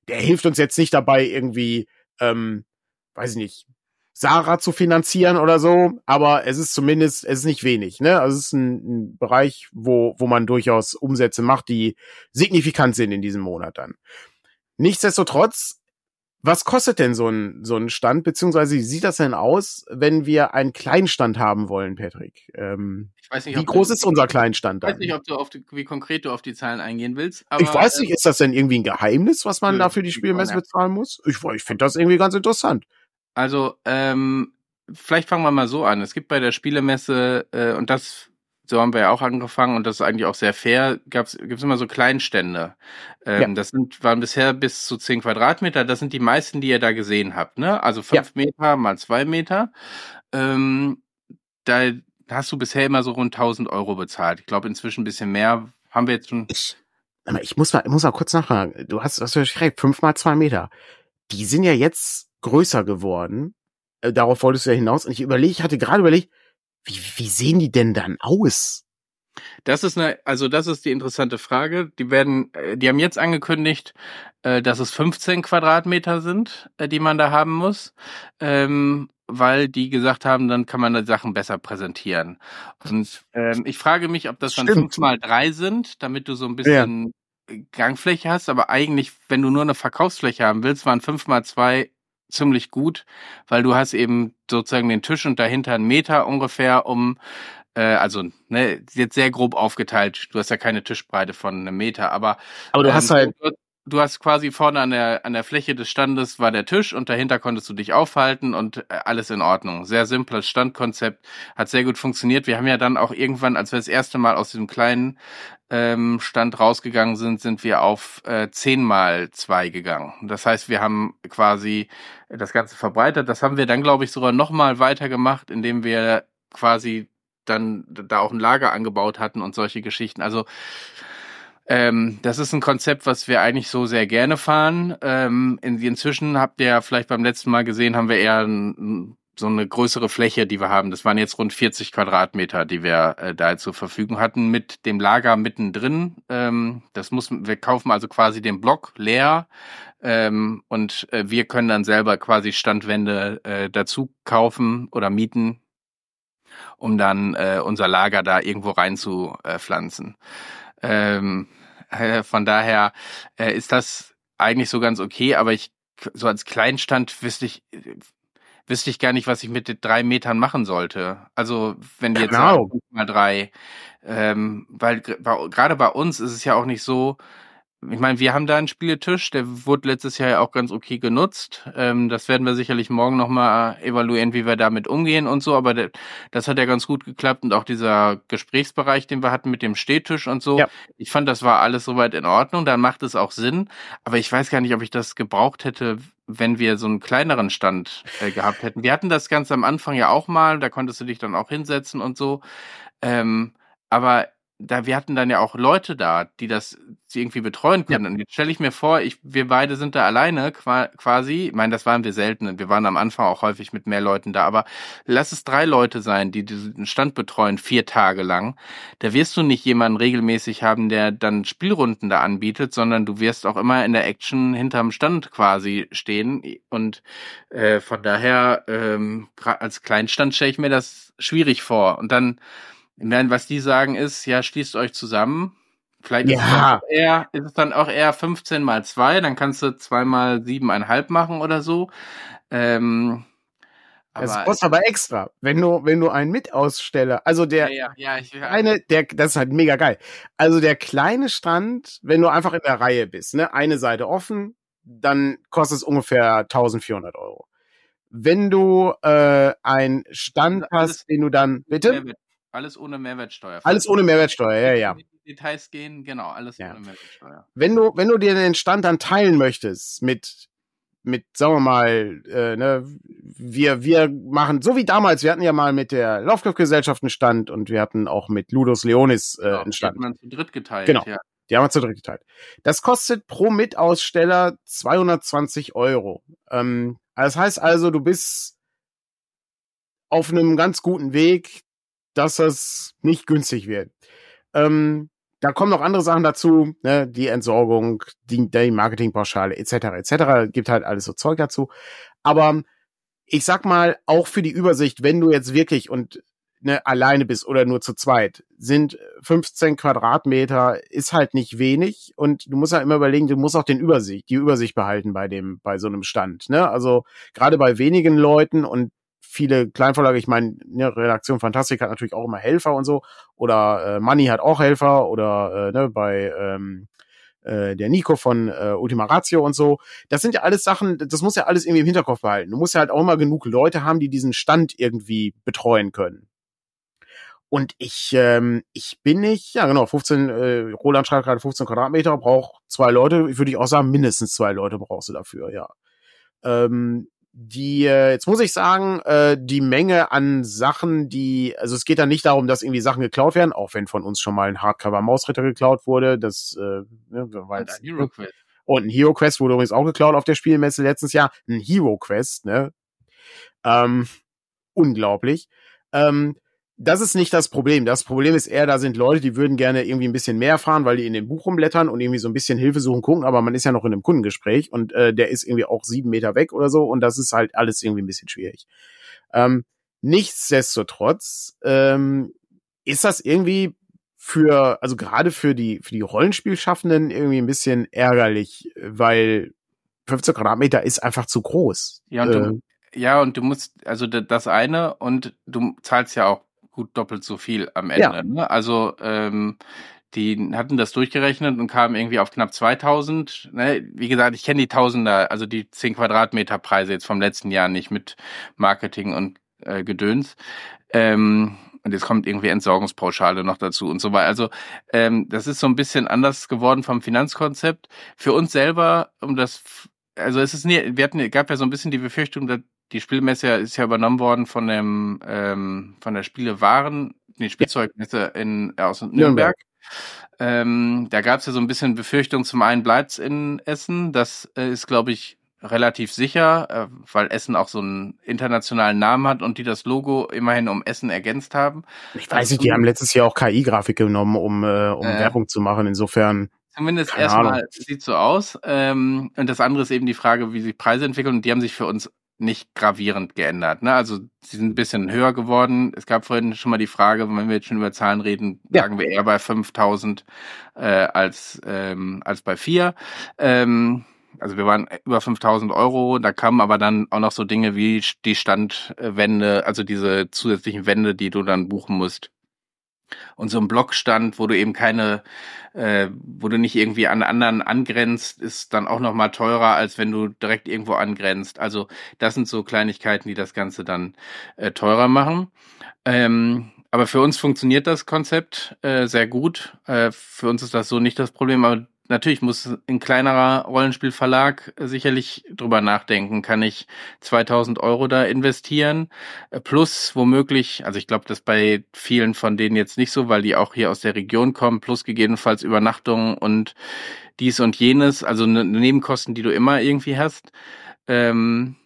der hilft uns jetzt nicht dabei irgendwie ähm, weiß ich nicht, Sarah zu finanzieren oder so, aber es ist zumindest, es ist nicht wenig, ne? Also es ist ein, ein, Bereich, wo, wo man durchaus Umsätze macht, die signifikant sind in diesem Monat dann. Nichtsdestotrotz, was kostet denn so ein, so ein Stand, beziehungsweise wie sieht das denn aus, wenn wir einen Kleinstand haben wollen, Patrick? Ähm, ich weiß nicht, wie groß du, ist unser Kleinstand dann? Ich weiß nicht, ob du auf die, wie konkret du auf die Zahlen eingehen willst. Aber, ich weiß nicht, ist das denn irgendwie ein Geheimnis, was man da für die Spielmesse bezahlen muss? Ich, ich finde das irgendwie ganz interessant. Also, ähm, vielleicht fangen wir mal so an. Es gibt bei der Spielemesse, äh, und das, so haben wir ja auch angefangen, und das ist eigentlich auch sehr fair, gab's, gibt's immer so Kleinstände. Ähm, ja. Das sind, waren bisher bis zu zehn Quadratmeter. Das sind die meisten, die ihr da gesehen habt, ne? Also fünf ja. Meter mal zwei Meter. Ähm, da hast du bisher immer so rund 1000 Euro bezahlt. Ich glaube, inzwischen ein bisschen mehr. Haben wir jetzt schon. Ich, ich muss mal, ich muss mal kurz nachfragen. Du hast, hast du recht, fünf mal zwei Meter. Die sind ja jetzt größer geworden. Äh, darauf wolltest du ja hinaus. Und ich überlege, ich hatte gerade überlegt, wie, wie sehen die denn dann aus? Das ist eine, also das ist die interessante Frage. Die werden, äh, die haben jetzt angekündigt, äh, dass es 15 Quadratmeter sind, die man da haben muss, ähm, weil die gesagt haben, dann kann man die Sachen besser präsentieren. Und ähm, ich frage mich, ob das dann fünf mal drei sind, damit du so ein bisschen ja. Gangfläche hast. Aber eigentlich, wenn du nur eine Verkaufsfläche haben willst, waren fünf mal zwei ziemlich gut, weil du hast eben sozusagen den Tisch und dahinter einen Meter ungefähr um äh, also ne, jetzt sehr grob aufgeteilt. Du hast ja keine Tischbreite von einem Meter, aber aber du ähm, hast halt du hast quasi vorne an der an der Fläche des Standes war der Tisch und dahinter konntest du dich aufhalten und äh, alles in Ordnung. Sehr simples Standkonzept, hat sehr gut funktioniert. Wir haben ja dann auch irgendwann, als wir das erste Mal aus diesem kleinen ähm, Stand rausgegangen sind, sind wir auf äh, 10 mal 2 gegangen. Das heißt, wir haben quasi das Ganze verbreitert. Das haben wir dann, glaube ich, sogar noch mal weiter gemacht, indem wir quasi dann da auch ein Lager angebaut hatten und solche Geschichten. Also ähm, das ist ein Konzept, was wir eigentlich so sehr gerne fahren. Ähm, in, inzwischen habt ihr ja vielleicht beim letzten Mal gesehen, haben wir eher ein, so eine größere Fläche, die wir haben. Das waren jetzt rund 40 Quadratmeter, die wir äh, da zur Verfügung hatten, mit dem Lager mittendrin. Ähm, das muss, wir kaufen also quasi den Block leer ähm, und äh, wir können dann selber quasi Standwände äh, dazu kaufen oder mieten, um dann äh, unser Lager da irgendwo rein zu äh. Ähm, äh, von daher äh, ist das eigentlich so ganz okay, aber ich so als Kleinstand wüsste ich wüsste ich gar nicht, was ich mit den drei Metern machen sollte. Also wenn die jetzt genau. sagen, mal drei, ähm, weil gerade bei uns ist es ja auch nicht so, ich meine, wir haben da einen Spieletisch, der wurde letztes Jahr ja auch ganz okay genutzt. Ähm, das werden wir sicherlich morgen nochmal evaluieren, wie wir damit umgehen und so, aber das hat ja ganz gut geklappt und auch dieser Gesprächsbereich, den wir hatten mit dem Stehtisch und so. Ja. Ich fand, das war alles soweit in Ordnung, dann macht es auch Sinn, aber ich weiß gar nicht, ob ich das gebraucht hätte, wenn wir so einen kleineren Stand äh, gehabt hätten. Wir hatten das ganz am Anfang ja auch mal, da konntest du dich dann auch hinsetzen und so. Ähm, aber da wir hatten dann ja auch Leute da, die das irgendwie betreuen können. Ja. Und jetzt stelle ich mir vor, ich, wir beide sind da alleine quasi. Ich meine, das waren wir selten. Wir waren am Anfang auch häufig mit mehr Leuten da. Aber lass es drei Leute sein, die diesen Stand betreuen, vier Tage lang. Da wirst du nicht jemanden regelmäßig haben, der dann Spielrunden da anbietet, sondern du wirst auch immer in der Action hinterm Stand quasi stehen. Und äh, von daher, ähm, als Kleinstand stelle ich mir das schwierig vor. Und dann Nein, was die sagen ist, ja, schließt euch zusammen. Vielleicht ja. ist, es eher, ist es dann auch eher 15 mal 2, dann kannst du zweimal 7,5 machen oder so. Ähm, das kostet aber extra, wenn du, wenn du einen Mitaussteller, also der ja, ja, ja, ich, eine, der, das ist halt mega geil. Also der kleine Stand, wenn du einfach in der Reihe bist, ne, eine Seite offen, dann kostet es ungefähr 1400 Euro. Wenn du äh, einen Stand hast, den du dann, bitte? Alles ohne Mehrwertsteuer. Alles ohne Mehrwertsteuer, ja, ja. Details gehen, genau, alles ja. ohne Mehrwertsteuer. Wenn du, wenn du dir den Stand dann teilen möchtest mit, mit, sagen wir mal, äh, ne, wir, wir machen, so wie damals, wir hatten ja mal mit der Lovecraft-Gesellschaft einen Stand und wir hatten auch mit Ludus Leonis äh, genau, einen Stand. Die hat man zu dritt geteilt, genau. ja. Die haben wir zu dritt geteilt. Das kostet pro Mitaussteller 220 Euro. Ähm, das heißt also, du bist auf einem ganz guten Weg, dass das nicht günstig wird. Ähm, da kommen noch andere Sachen dazu, ne, die Entsorgung, die, die Marketingpauschale etc. etc. Gibt halt alles so Zeug dazu. Aber ich sag mal, auch für die Übersicht, wenn du jetzt wirklich und ne, alleine bist oder nur zu zweit, sind 15 Quadratmeter ist halt nicht wenig und du musst halt immer überlegen, du musst auch den Übersicht, die Übersicht behalten bei dem, bei so einem Stand. Ne? Also gerade bei wenigen Leuten und viele Kleinverlage, ich meine, ne, Redaktion Fantastik hat natürlich auch immer Helfer und so, oder äh, Money hat auch Helfer, oder äh, ne, bei ähm, äh, der Nico von äh, Ultima Ratio und so. Das sind ja alles Sachen, das muss ja alles irgendwie im Hinterkopf behalten. Du musst ja halt auch immer genug Leute haben, die diesen Stand irgendwie betreuen können. Und ich, ähm, ich bin nicht, ja genau, 15, äh, Roland schreibt gerade 15 Quadratmeter, braucht zwei Leute, würde ich auch sagen, mindestens zwei Leute brauchst du dafür, ja. Ähm, die, äh, jetzt muss ich sagen, äh, die Menge an Sachen, die, also es geht da nicht darum, dass irgendwie Sachen geklaut werden, auch wenn von uns schon mal ein Hardcover-Mausritter geklaut wurde, das, äh, ne, war jetzt, ein Hero Quest. Und ein Hero Quest wurde übrigens auch geklaut auf der Spielmesse letztes Jahr. Ein Hero Quest, ne? Ähm, unglaublich. Ähm, das ist nicht das Problem. Das Problem ist eher, da sind Leute, die würden gerne irgendwie ein bisschen mehr fahren, weil die in dem Buch rumblättern und irgendwie so ein bisschen Hilfe suchen, gucken, aber man ist ja noch in einem Kundengespräch und äh, der ist irgendwie auch sieben Meter weg oder so und das ist halt alles irgendwie ein bisschen schwierig. Ähm, nichtsdestotrotz ähm, ist das irgendwie für, also gerade für die, für die Rollenspielschaffenden irgendwie ein bisschen ärgerlich, weil 15 Quadratmeter ist einfach zu groß. Ja, und du, äh, ja, und du musst, also das eine und du zahlst ja auch gut doppelt so viel am Ende. Ja. Ne? Also ähm, die hatten das durchgerechnet und kamen irgendwie auf knapp 2000. Ne? Wie gesagt, ich kenne die Tausender, also die 10 Quadratmeter Preise jetzt vom letzten Jahr nicht mit Marketing und äh, Gedöns. Ähm, und jetzt kommt irgendwie Entsorgungspauschale noch dazu und so weiter. Also ähm, das ist so ein bisschen anders geworden vom Finanzkonzept. Für uns selber, um das, also es ist nie, wir hatten, gab ja so ein bisschen die Befürchtung, dass die Spielmesse ist ja übernommen worden von dem ähm, von der Spielewaren, nee, Spielzeugmesse in aus Nürnberg. Nürnberg. Ähm, da gab es ja so ein bisschen Befürchtung. Zum einen bleibt's in Essen. Das äh, ist, glaube ich, relativ sicher, äh, weil Essen auch so einen internationalen Namen hat und die das Logo immerhin um Essen ergänzt haben. Ich weiß nicht, die haben letztes Jahr auch KI-Grafik genommen, um, äh, um äh, Werbung zu machen. Insofern. Zumindest erstmal sieht so aus. Ähm, und das andere ist eben die Frage, wie sich Preise entwickeln. Und die haben sich für uns nicht gravierend geändert. Ne? Also sie sind ein bisschen höher geworden. Es gab vorhin schon mal die Frage, wenn wir jetzt schon über Zahlen reden, ja. sagen wir eher bei 5000 äh, als, ähm, als bei 4. Ähm, also wir waren über 5000 Euro, da kamen aber dann auch noch so Dinge wie die Standwände, also diese zusätzlichen Wände, die du dann buchen musst. Und so ein Blockstand, wo du eben keine äh, wo du nicht irgendwie an anderen angrenzt, ist dann auch noch mal teurer, als wenn du direkt irgendwo angrenzt. Also das sind so Kleinigkeiten, die das Ganze dann äh, teurer machen. Ähm, aber für uns funktioniert das Konzept äh, sehr gut. Äh, für uns ist das so nicht das Problem. Aber natürlich muss ein kleinerer Rollenspielverlag sicherlich drüber nachdenken. Kann ich 2000 Euro da investieren? Äh, plus womöglich, also ich glaube, das bei vielen von denen jetzt nicht so, weil die auch hier aus der Region kommen, plus gegebenenfalls Übernachtungen und dies und jenes, also ne, Nebenkosten, die du immer irgendwie hast. Ähm,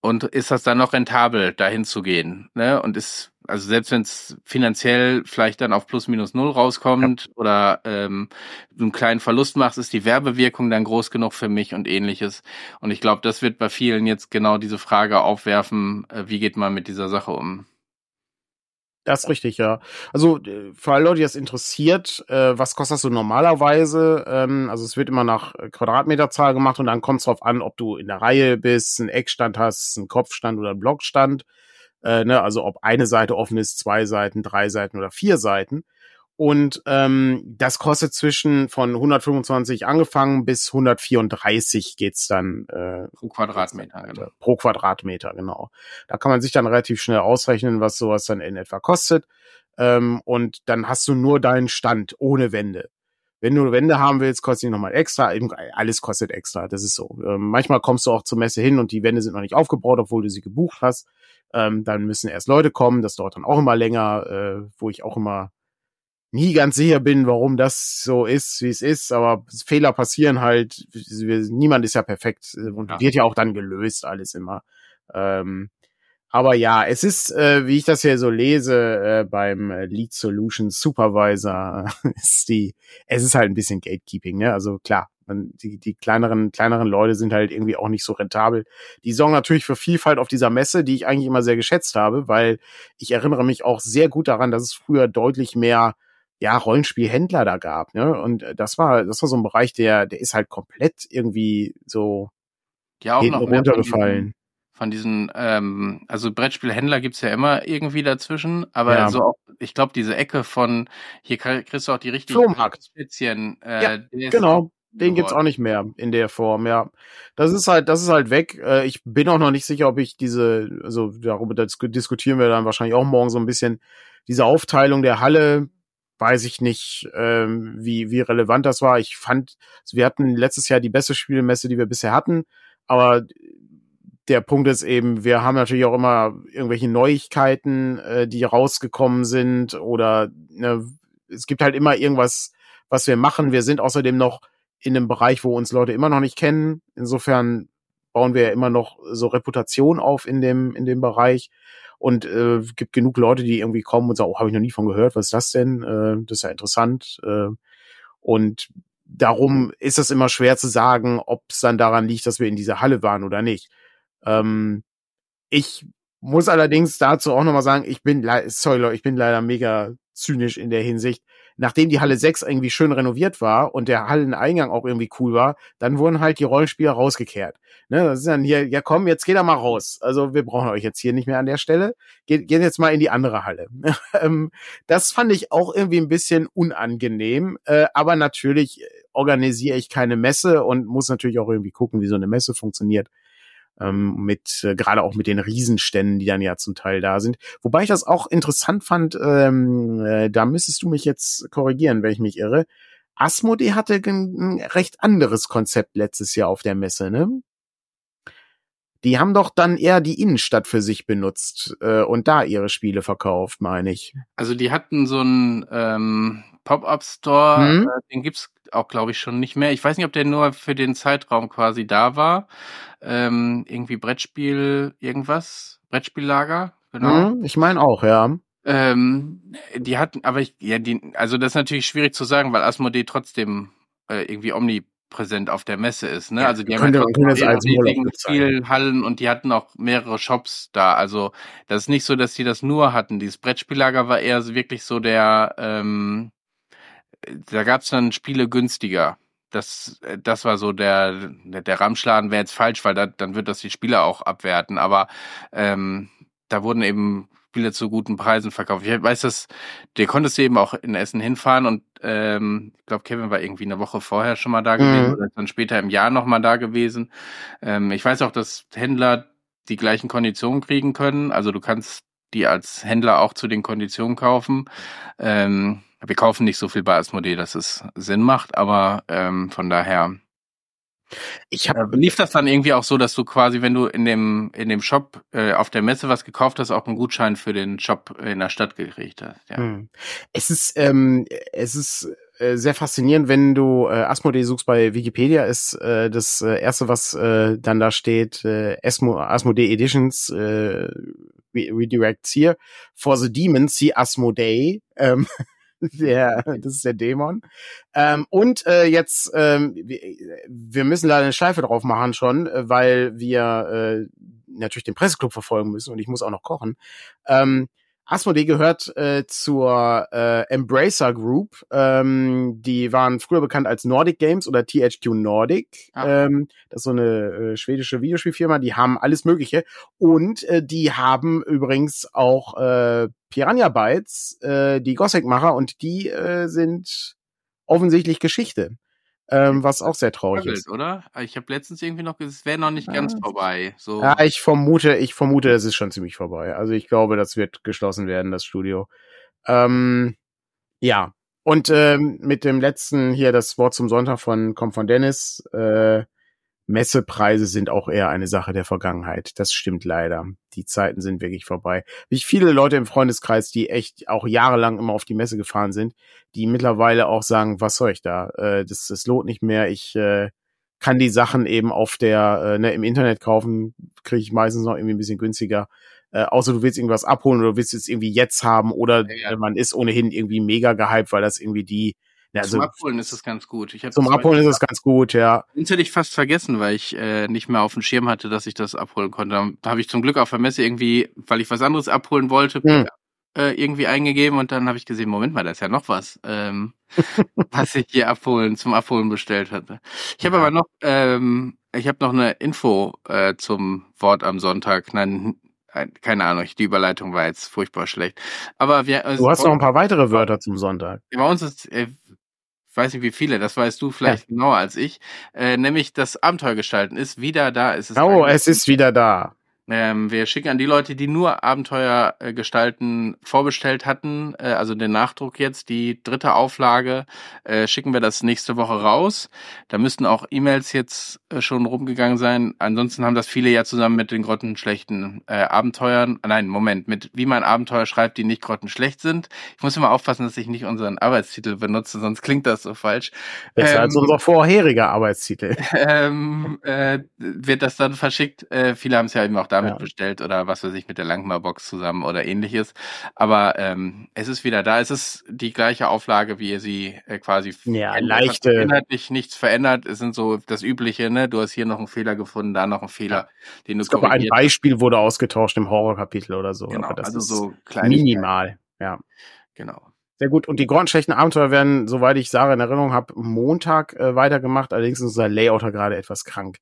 und ist das dann noch rentabel, dahin zu gehen? Ne? Und ist, also selbst wenn es finanziell vielleicht dann auf plus minus null rauskommt ja. oder ähm, du einen kleinen Verlust machst, ist die Werbewirkung dann groß genug für mich und ähnliches. Und ich glaube, das wird bei vielen jetzt genau diese Frage aufwerfen, äh, wie geht man mit dieser Sache um? Das ist richtig, ja. Also äh, für alle Leute, die das interessiert, äh, was kostet das so normalerweise? Ähm, also es wird immer nach Quadratmeterzahl gemacht und dann kommt es darauf an, ob du in der Reihe bist, einen Eckstand hast, einen Kopfstand oder einen Blockstand. Äh, ne? Also ob eine Seite offen ist, zwei Seiten, drei Seiten oder vier Seiten. Und ähm, das kostet zwischen von 125 angefangen bis 134 geht's dann äh, pro Quadratmeter. Dann, genau. Pro Quadratmeter, genau. Da kann man sich dann relativ schnell ausrechnen, was sowas dann in etwa kostet. Ähm, und dann hast du nur deinen Stand ohne Wände. Wenn du Wände haben willst, kostet die nochmal extra. Alles kostet extra, das ist so. Ähm, manchmal kommst du auch zur Messe hin und die Wände sind noch nicht aufgebaut, obwohl du sie gebucht hast. Ähm, dann müssen erst Leute kommen, das dauert dann auch immer länger, äh, wo ich auch immer nie ganz sicher bin, warum das so ist, wie es ist, aber Fehler passieren halt. Niemand ist ja perfekt und ja. wird ja auch dann gelöst, alles immer. Ähm, aber ja, es ist, äh, wie ich das hier so lese, äh, beim Lead Solutions Supervisor, ist die, es ist halt ein bisschen Gatekeeping, ne? Also klar, man, die, die kleineren, kleineren Leute sind halt irgendwie auch nicht so rentabel. Die sorgen natürlich für Vielfalt auf dieser Messe, die ich eigentlich immer sehr geschätzt habe, weil ich erinnere mich auch sehr gut daran, dass es früher deutlich mehr ja, Rollenspielhändler da gab, ne? Und äh, das war, das war so ein Bereich, der, der ist halt komplett irgendwie so ja, auch noch runtergefallen. Von diesen, ähm, also Brettspielhändler gibt's ja immer irgendwie dazwischen, aber ja. so auch, ich glaube, diese Ecke von, hier kriegst du auch die richtigen Spezien, äh, ja, genau. Den gibt's auch nicht mehr in der Form, ja. Das ist halt, das ist halt weg. Äh, ich bin auch noch nicht sicher, ob ich diese, also darüber diskutieren wir dann wahrscheinlich auch morgen so ein bisschen, diese Aufteilung der Halle, weiß ich nicht, ähm, wie, wie relevant das war. Ich fand, wir hatten letztes Jahr die beste Spielmesse, die wir bisher hatten, aber der Punkt ist eben, wir haben natürlich auch immer irgendwelche Neuigkeiten, äh, die rausgekommen sind oder ne, es gibt halt immer irgendwas, was wir machen. Wir sind außerdem noch in einem Bereich, wo uns Leute immer noch nicht kennen. Insofern bauen wir ja immer noch so Reputation auf in dem, in dem Bereich und äh, gibt genug Leute, die irgendwie kommen und sagen, oh, habe ich noch nie von gehört, was ist das denn? Äh, das ist ja interessant. Äh, und darum ist es immer schwer zu sagen, ob es dann daran liegt, dass wir in dieser Halle waren oder nicht. Ähm, ich muss allerdings dazu auch nochmal sagen, ich bin, sorry Leute, ich bin leider mega zynisch in der Hinsicht nachdem die Halle 6 irgendwie schön renoviert war und der Halleneingang auch irgendwie cool war, dann wurden halt die Rollenspieler rausgekehrt. Ne, das ist dann hier, ja komm, jetzt geht er mal raus. Also wir brauchen euch jetzt hier nicht mehr an der Stelle. Geht, geht jetzt mal in die andere Halle. Ähm, das fand ich auch irgendwie ein bisschen unangenehm. Äh, aber natürlich organisiere ich keine Messe und muss natürlich auch irgendwie gucken, wie so eine Messe funktioniert ähm, mit äh, gerade auch mit den Riesenständen, die dann ja zum Teil da sind. Wobei ich das auch interessant fand, ähm, äh, da müsstest du mich jetzt korrigieren, wenn ich mich irre. Asmodee hatte ein, recht anderes Konzept letztes Jahr auf der Messe, ne? Die haben doch dann eher die Innenstadt für sich benutzt äh, und da ihre Spiele verkauft, meine ich. Also die hatten so einen ähm, Pop-up-Store, hm? äh, den gibt's auch, glaube ich, schon nicht mehr. Ich weiß nicht, ob der nur für den Zeitraum quasi da war. Ähm, irgendwie Brettspiel, irgendwas, Brettspiellager, genau. Hm, ich meine auch, ja. Ähm, die hatten, aber ich, ja, die, also das ist natürlich schwierig zu sagen, weil Asmodee trotzdem äh, irgendwie omni präsent auf der Messe ist. Ne? Also die haben ja riesigen Spielhallen und die hatten auch mehrere Shops da. Also das ist nicht so, dass die das nur hatten. Dieses Brettspiellager war eher wirklich so der, ähm, da gab es dann Spiele günstiger. Das, das war so der, der, Ramschladen wäre jetzt falsch, weil da, dann wird das die Spieler auch abwerten. Aber ähm, da wurden eben Spiele zu guten Preisen verkauft. Ich weiß, dass der konntest du eben auch in Essen hinfahren und ähm, ich glaube, Kevin war irgendwie eine Woche vorher schon mal da gewesen mhm. oder dann später im Jahr noch mal da gewesen. Ähm, ich weiß auch, dass Händler die gleichen Konditionen kriegen können. Also du kannst die als Händler auch zu den Konditionen kaufen. Ähm, wir kaufen nicht so viel bei Asmodee, dass es Sinn macht, aber ähm, von daher ich hab, äh, lief das dann irgendwie auch so, dass du quasi, wenn du in dem in dem Shop äh, auf der Messe was gekauft hast, auch einen Gutschein für den Shop in der Stadt gekriegt hast? Ja. Hm. Es ist ähm, es ist äh, sehr faszinierend, wenn du äh, Asmodee suchst bei Wikipedia, ist äh, das äh, erste, was äh, dann da steht, äh, Asmo, Asmodee Editions äh, Redirects hier. For the Demons, see Asmodee. Ähm, der, das ist der Dämon. Ähm, und äh, jetzt, ähm, wir müssen leider eine Schleife drauf machen schon, äh, weil wir äh, natürlich den Presseclub verfolgen müssen und ich muss auch noch kochen. Ähm, Asmodee gehört äh, zur äh, Embracer Group. Ähm, die waren früher bekannt als Nordic Games oder THQ Nordic. Ah. Ähm, das ist so eine äh, schwedische Videospielfirma. Die haben alles Mögliche. Und äh, die haben übrigens auch äh, Piranha Bytes, äh, die Gothic-Macher. Und die äh, sind offensichtlich Geschichte. Ähm, was auch sehr traurig ist. Oder? Ich habe letztens irgendwie noch gesagt, es wäre noch nicht ganz vorbei. So. Ja, ich vermute, ich vermute, es ist schon ziemlich vorbei. Also ich glaube, das wird geschlossen werden, das Studio. Ähm, ja. Und ähm, mit dem letzten hier das Wort zum Sonntag von kommt von Dennis. Äh, Messepreise sind auch eher eine Sache der Vergangenheit. Das stimmt leider. Die Zeiten sind wirklich vorbei. Wie viele Leute im Freundeskreis, die echt auch jahrelang immer auf die Messe gefahren sind, die mittlerweile auch sagen, was soll ich da? Äh, das, das lohnt nicht mehr. Ich äh, kann die Sachen eben auf der, äh, ne, im Internet kaufen, kriege ich meistens noch irgendwie ein bisschen günstiger. Äh, außer du willst irgendwas abholen oder du willst es irgendwie jetzt haben oder ja, ja. man ist ohnehin irgendwie mega gehypt, weil das irgendwie die ja, also, zum Abholen ist es ganz gut. Ich zum Abholen ist es ganz gut, ja. Das hätte ich fast vergessen, weil ich äh, nicht mehr auf dem Schirm hatte, dass ich das abholen konnte. Da habe ich zum Glück auf der Messe irgendwie, weil ich was anderes abholen wollte, hm. äh, irgendwie eingegeben und dann habe ich gesehen, Moment mal, da ist ja noch was, ähm, was ich hier abholen, zum Abholen bestellt hatte. Ich habe ja. aber noch, ähm, ich habe noch eine Info äh, zum Wort am Sonntag. Nein, keine Ahnung, die Überleitung war jetzt furchtbar schlecht. Aber wir. Also, du hast noch ein paar weitere Wörter zum Sonntag. Bei uns ist, äh, ich weiß nicht wie viele, das weißt du vielleicht ja. genauer als ich, äh, nämlich das Abenteuer gestalten ist wieder da. Es ist oh, es ist wieder da. Ähm, wir schicken an die Leute, die nur Abenteuer äh, gestalten vorbestellt hatten, äh, also den Nachdruck jetzt, die dritte Auflage, äh, schicken wir das nächste Woche raus. Da müssten auch E-Mails jetzt äh, schon rumgegangen sein. Ansonsten haben das viele ja zusammen mit den grottenschlechten äh, Abenteuern. Nein, Moment, mit wie man Abenteuer schreibt, die nicht grottenschlecht sind. Ich muss immer aufpassen, dass ich nicht unseren Arbeitstitel benutze, sonst klingt das so falsch. Besser ähm, als unser vorheriger Arbeitstitel. Ähm, äh, wird das dann verschickt. Viele haben es ja eben auch damit ja. bestellt oder was weiß ich mit der Langmar-Box zusammen oder ähnliches. Aber ähm, es ist wieder da. Es ist die gleiche Auflage, wie ihr sie äh, quasi ja, leichte. inhaltlich nichts verändert. Es sind so das Übliche, ne? Du hast hier noch einen Fehler gefunden, da noch einen Fehler, ja. den du ich glaube, ein Beispiel wurde ausgetauscht im Horrorkapitel oder so. Genau, also so minimal. Ja. Genau. Sehr gut. Und die grottenschlechten Abenteuer werden, soweit ich Sarah in Erinnerung habe, Montag äh, weitergemacht. Allerdings ist unser Layouter gerade etwas krank.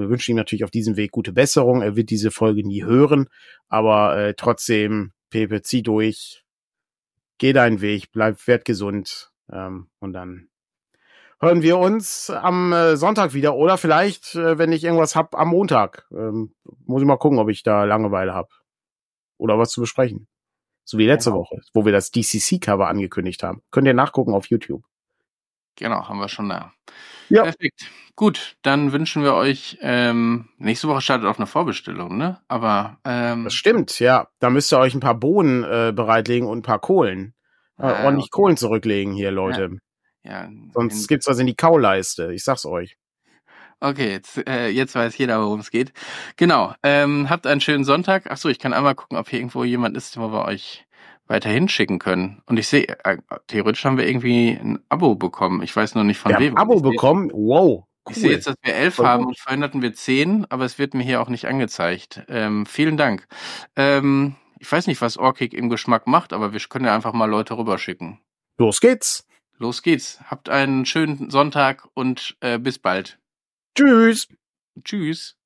Wir wünschen ihm natürlich auf diesem Weg gute Besserung. Er wird diese Folge nie hören, aber äh, trotzdem, Pepe, zieh durch, geh deinen Weg, bleib wertgesund ähm, und dann hören wir uns am äh, Sonntag wieder oder vielleicht, äh, wenn ich irgendwas hab, am Montag. Ähm, muss ich mal gucken, ob ich da Langeweile hab oder was zu besprechen. So wie letzte genau. Woche, wo wir das DCC-Cover angekündigt haben. Könnt ihr nachgucken auf YouTube. Genau, haben wir schon da. Ja. Perfekt. Gut, dann wünschen wir euch, ähm, nächste Woche startet auch eine Vorbestellung, ne? Aber ähm, Das stimmt, ja. Da müsst ihr euch ein paar Bohnen äh, bereitlegen und ein paar Kohlen. Äh, ah, ordentlich okay. Kohlen zurücklegen hier, Leute. Ja. ja Sonst gibt's was in die Kauleiste, ich sag's euch. Okay, jetzt, äh, jetzt weiß jeder, worum es geht. Genau. Ähm, habt einen schönen Sonntag. Ach so, ich kann einmal gucken, ob hier irgendwo jemand ist, wo wir euch weiterhin schicken können. Und ich sehe, äh, theoretisch haben wir irgendwie ein Abo bekommen. Ich weiß nur nicht von wir wem. Ein Abo bekommen? Wow. Cool. Ich sehe jetzt, dass wir elf Voll haben und vorhin hatten wir zehn, aber es wird mir hier auch nicht angezeigt. Ähm, vielen Dank. Ähm, ich weiß nicht, was Orkig im Geschmack macht, aber wir können ja einfach mal Leute rüberschicken. Los geht's. Los geht's. Habt einen schönen Sonntag und äh, bis bald. Tschüss. Tschüss.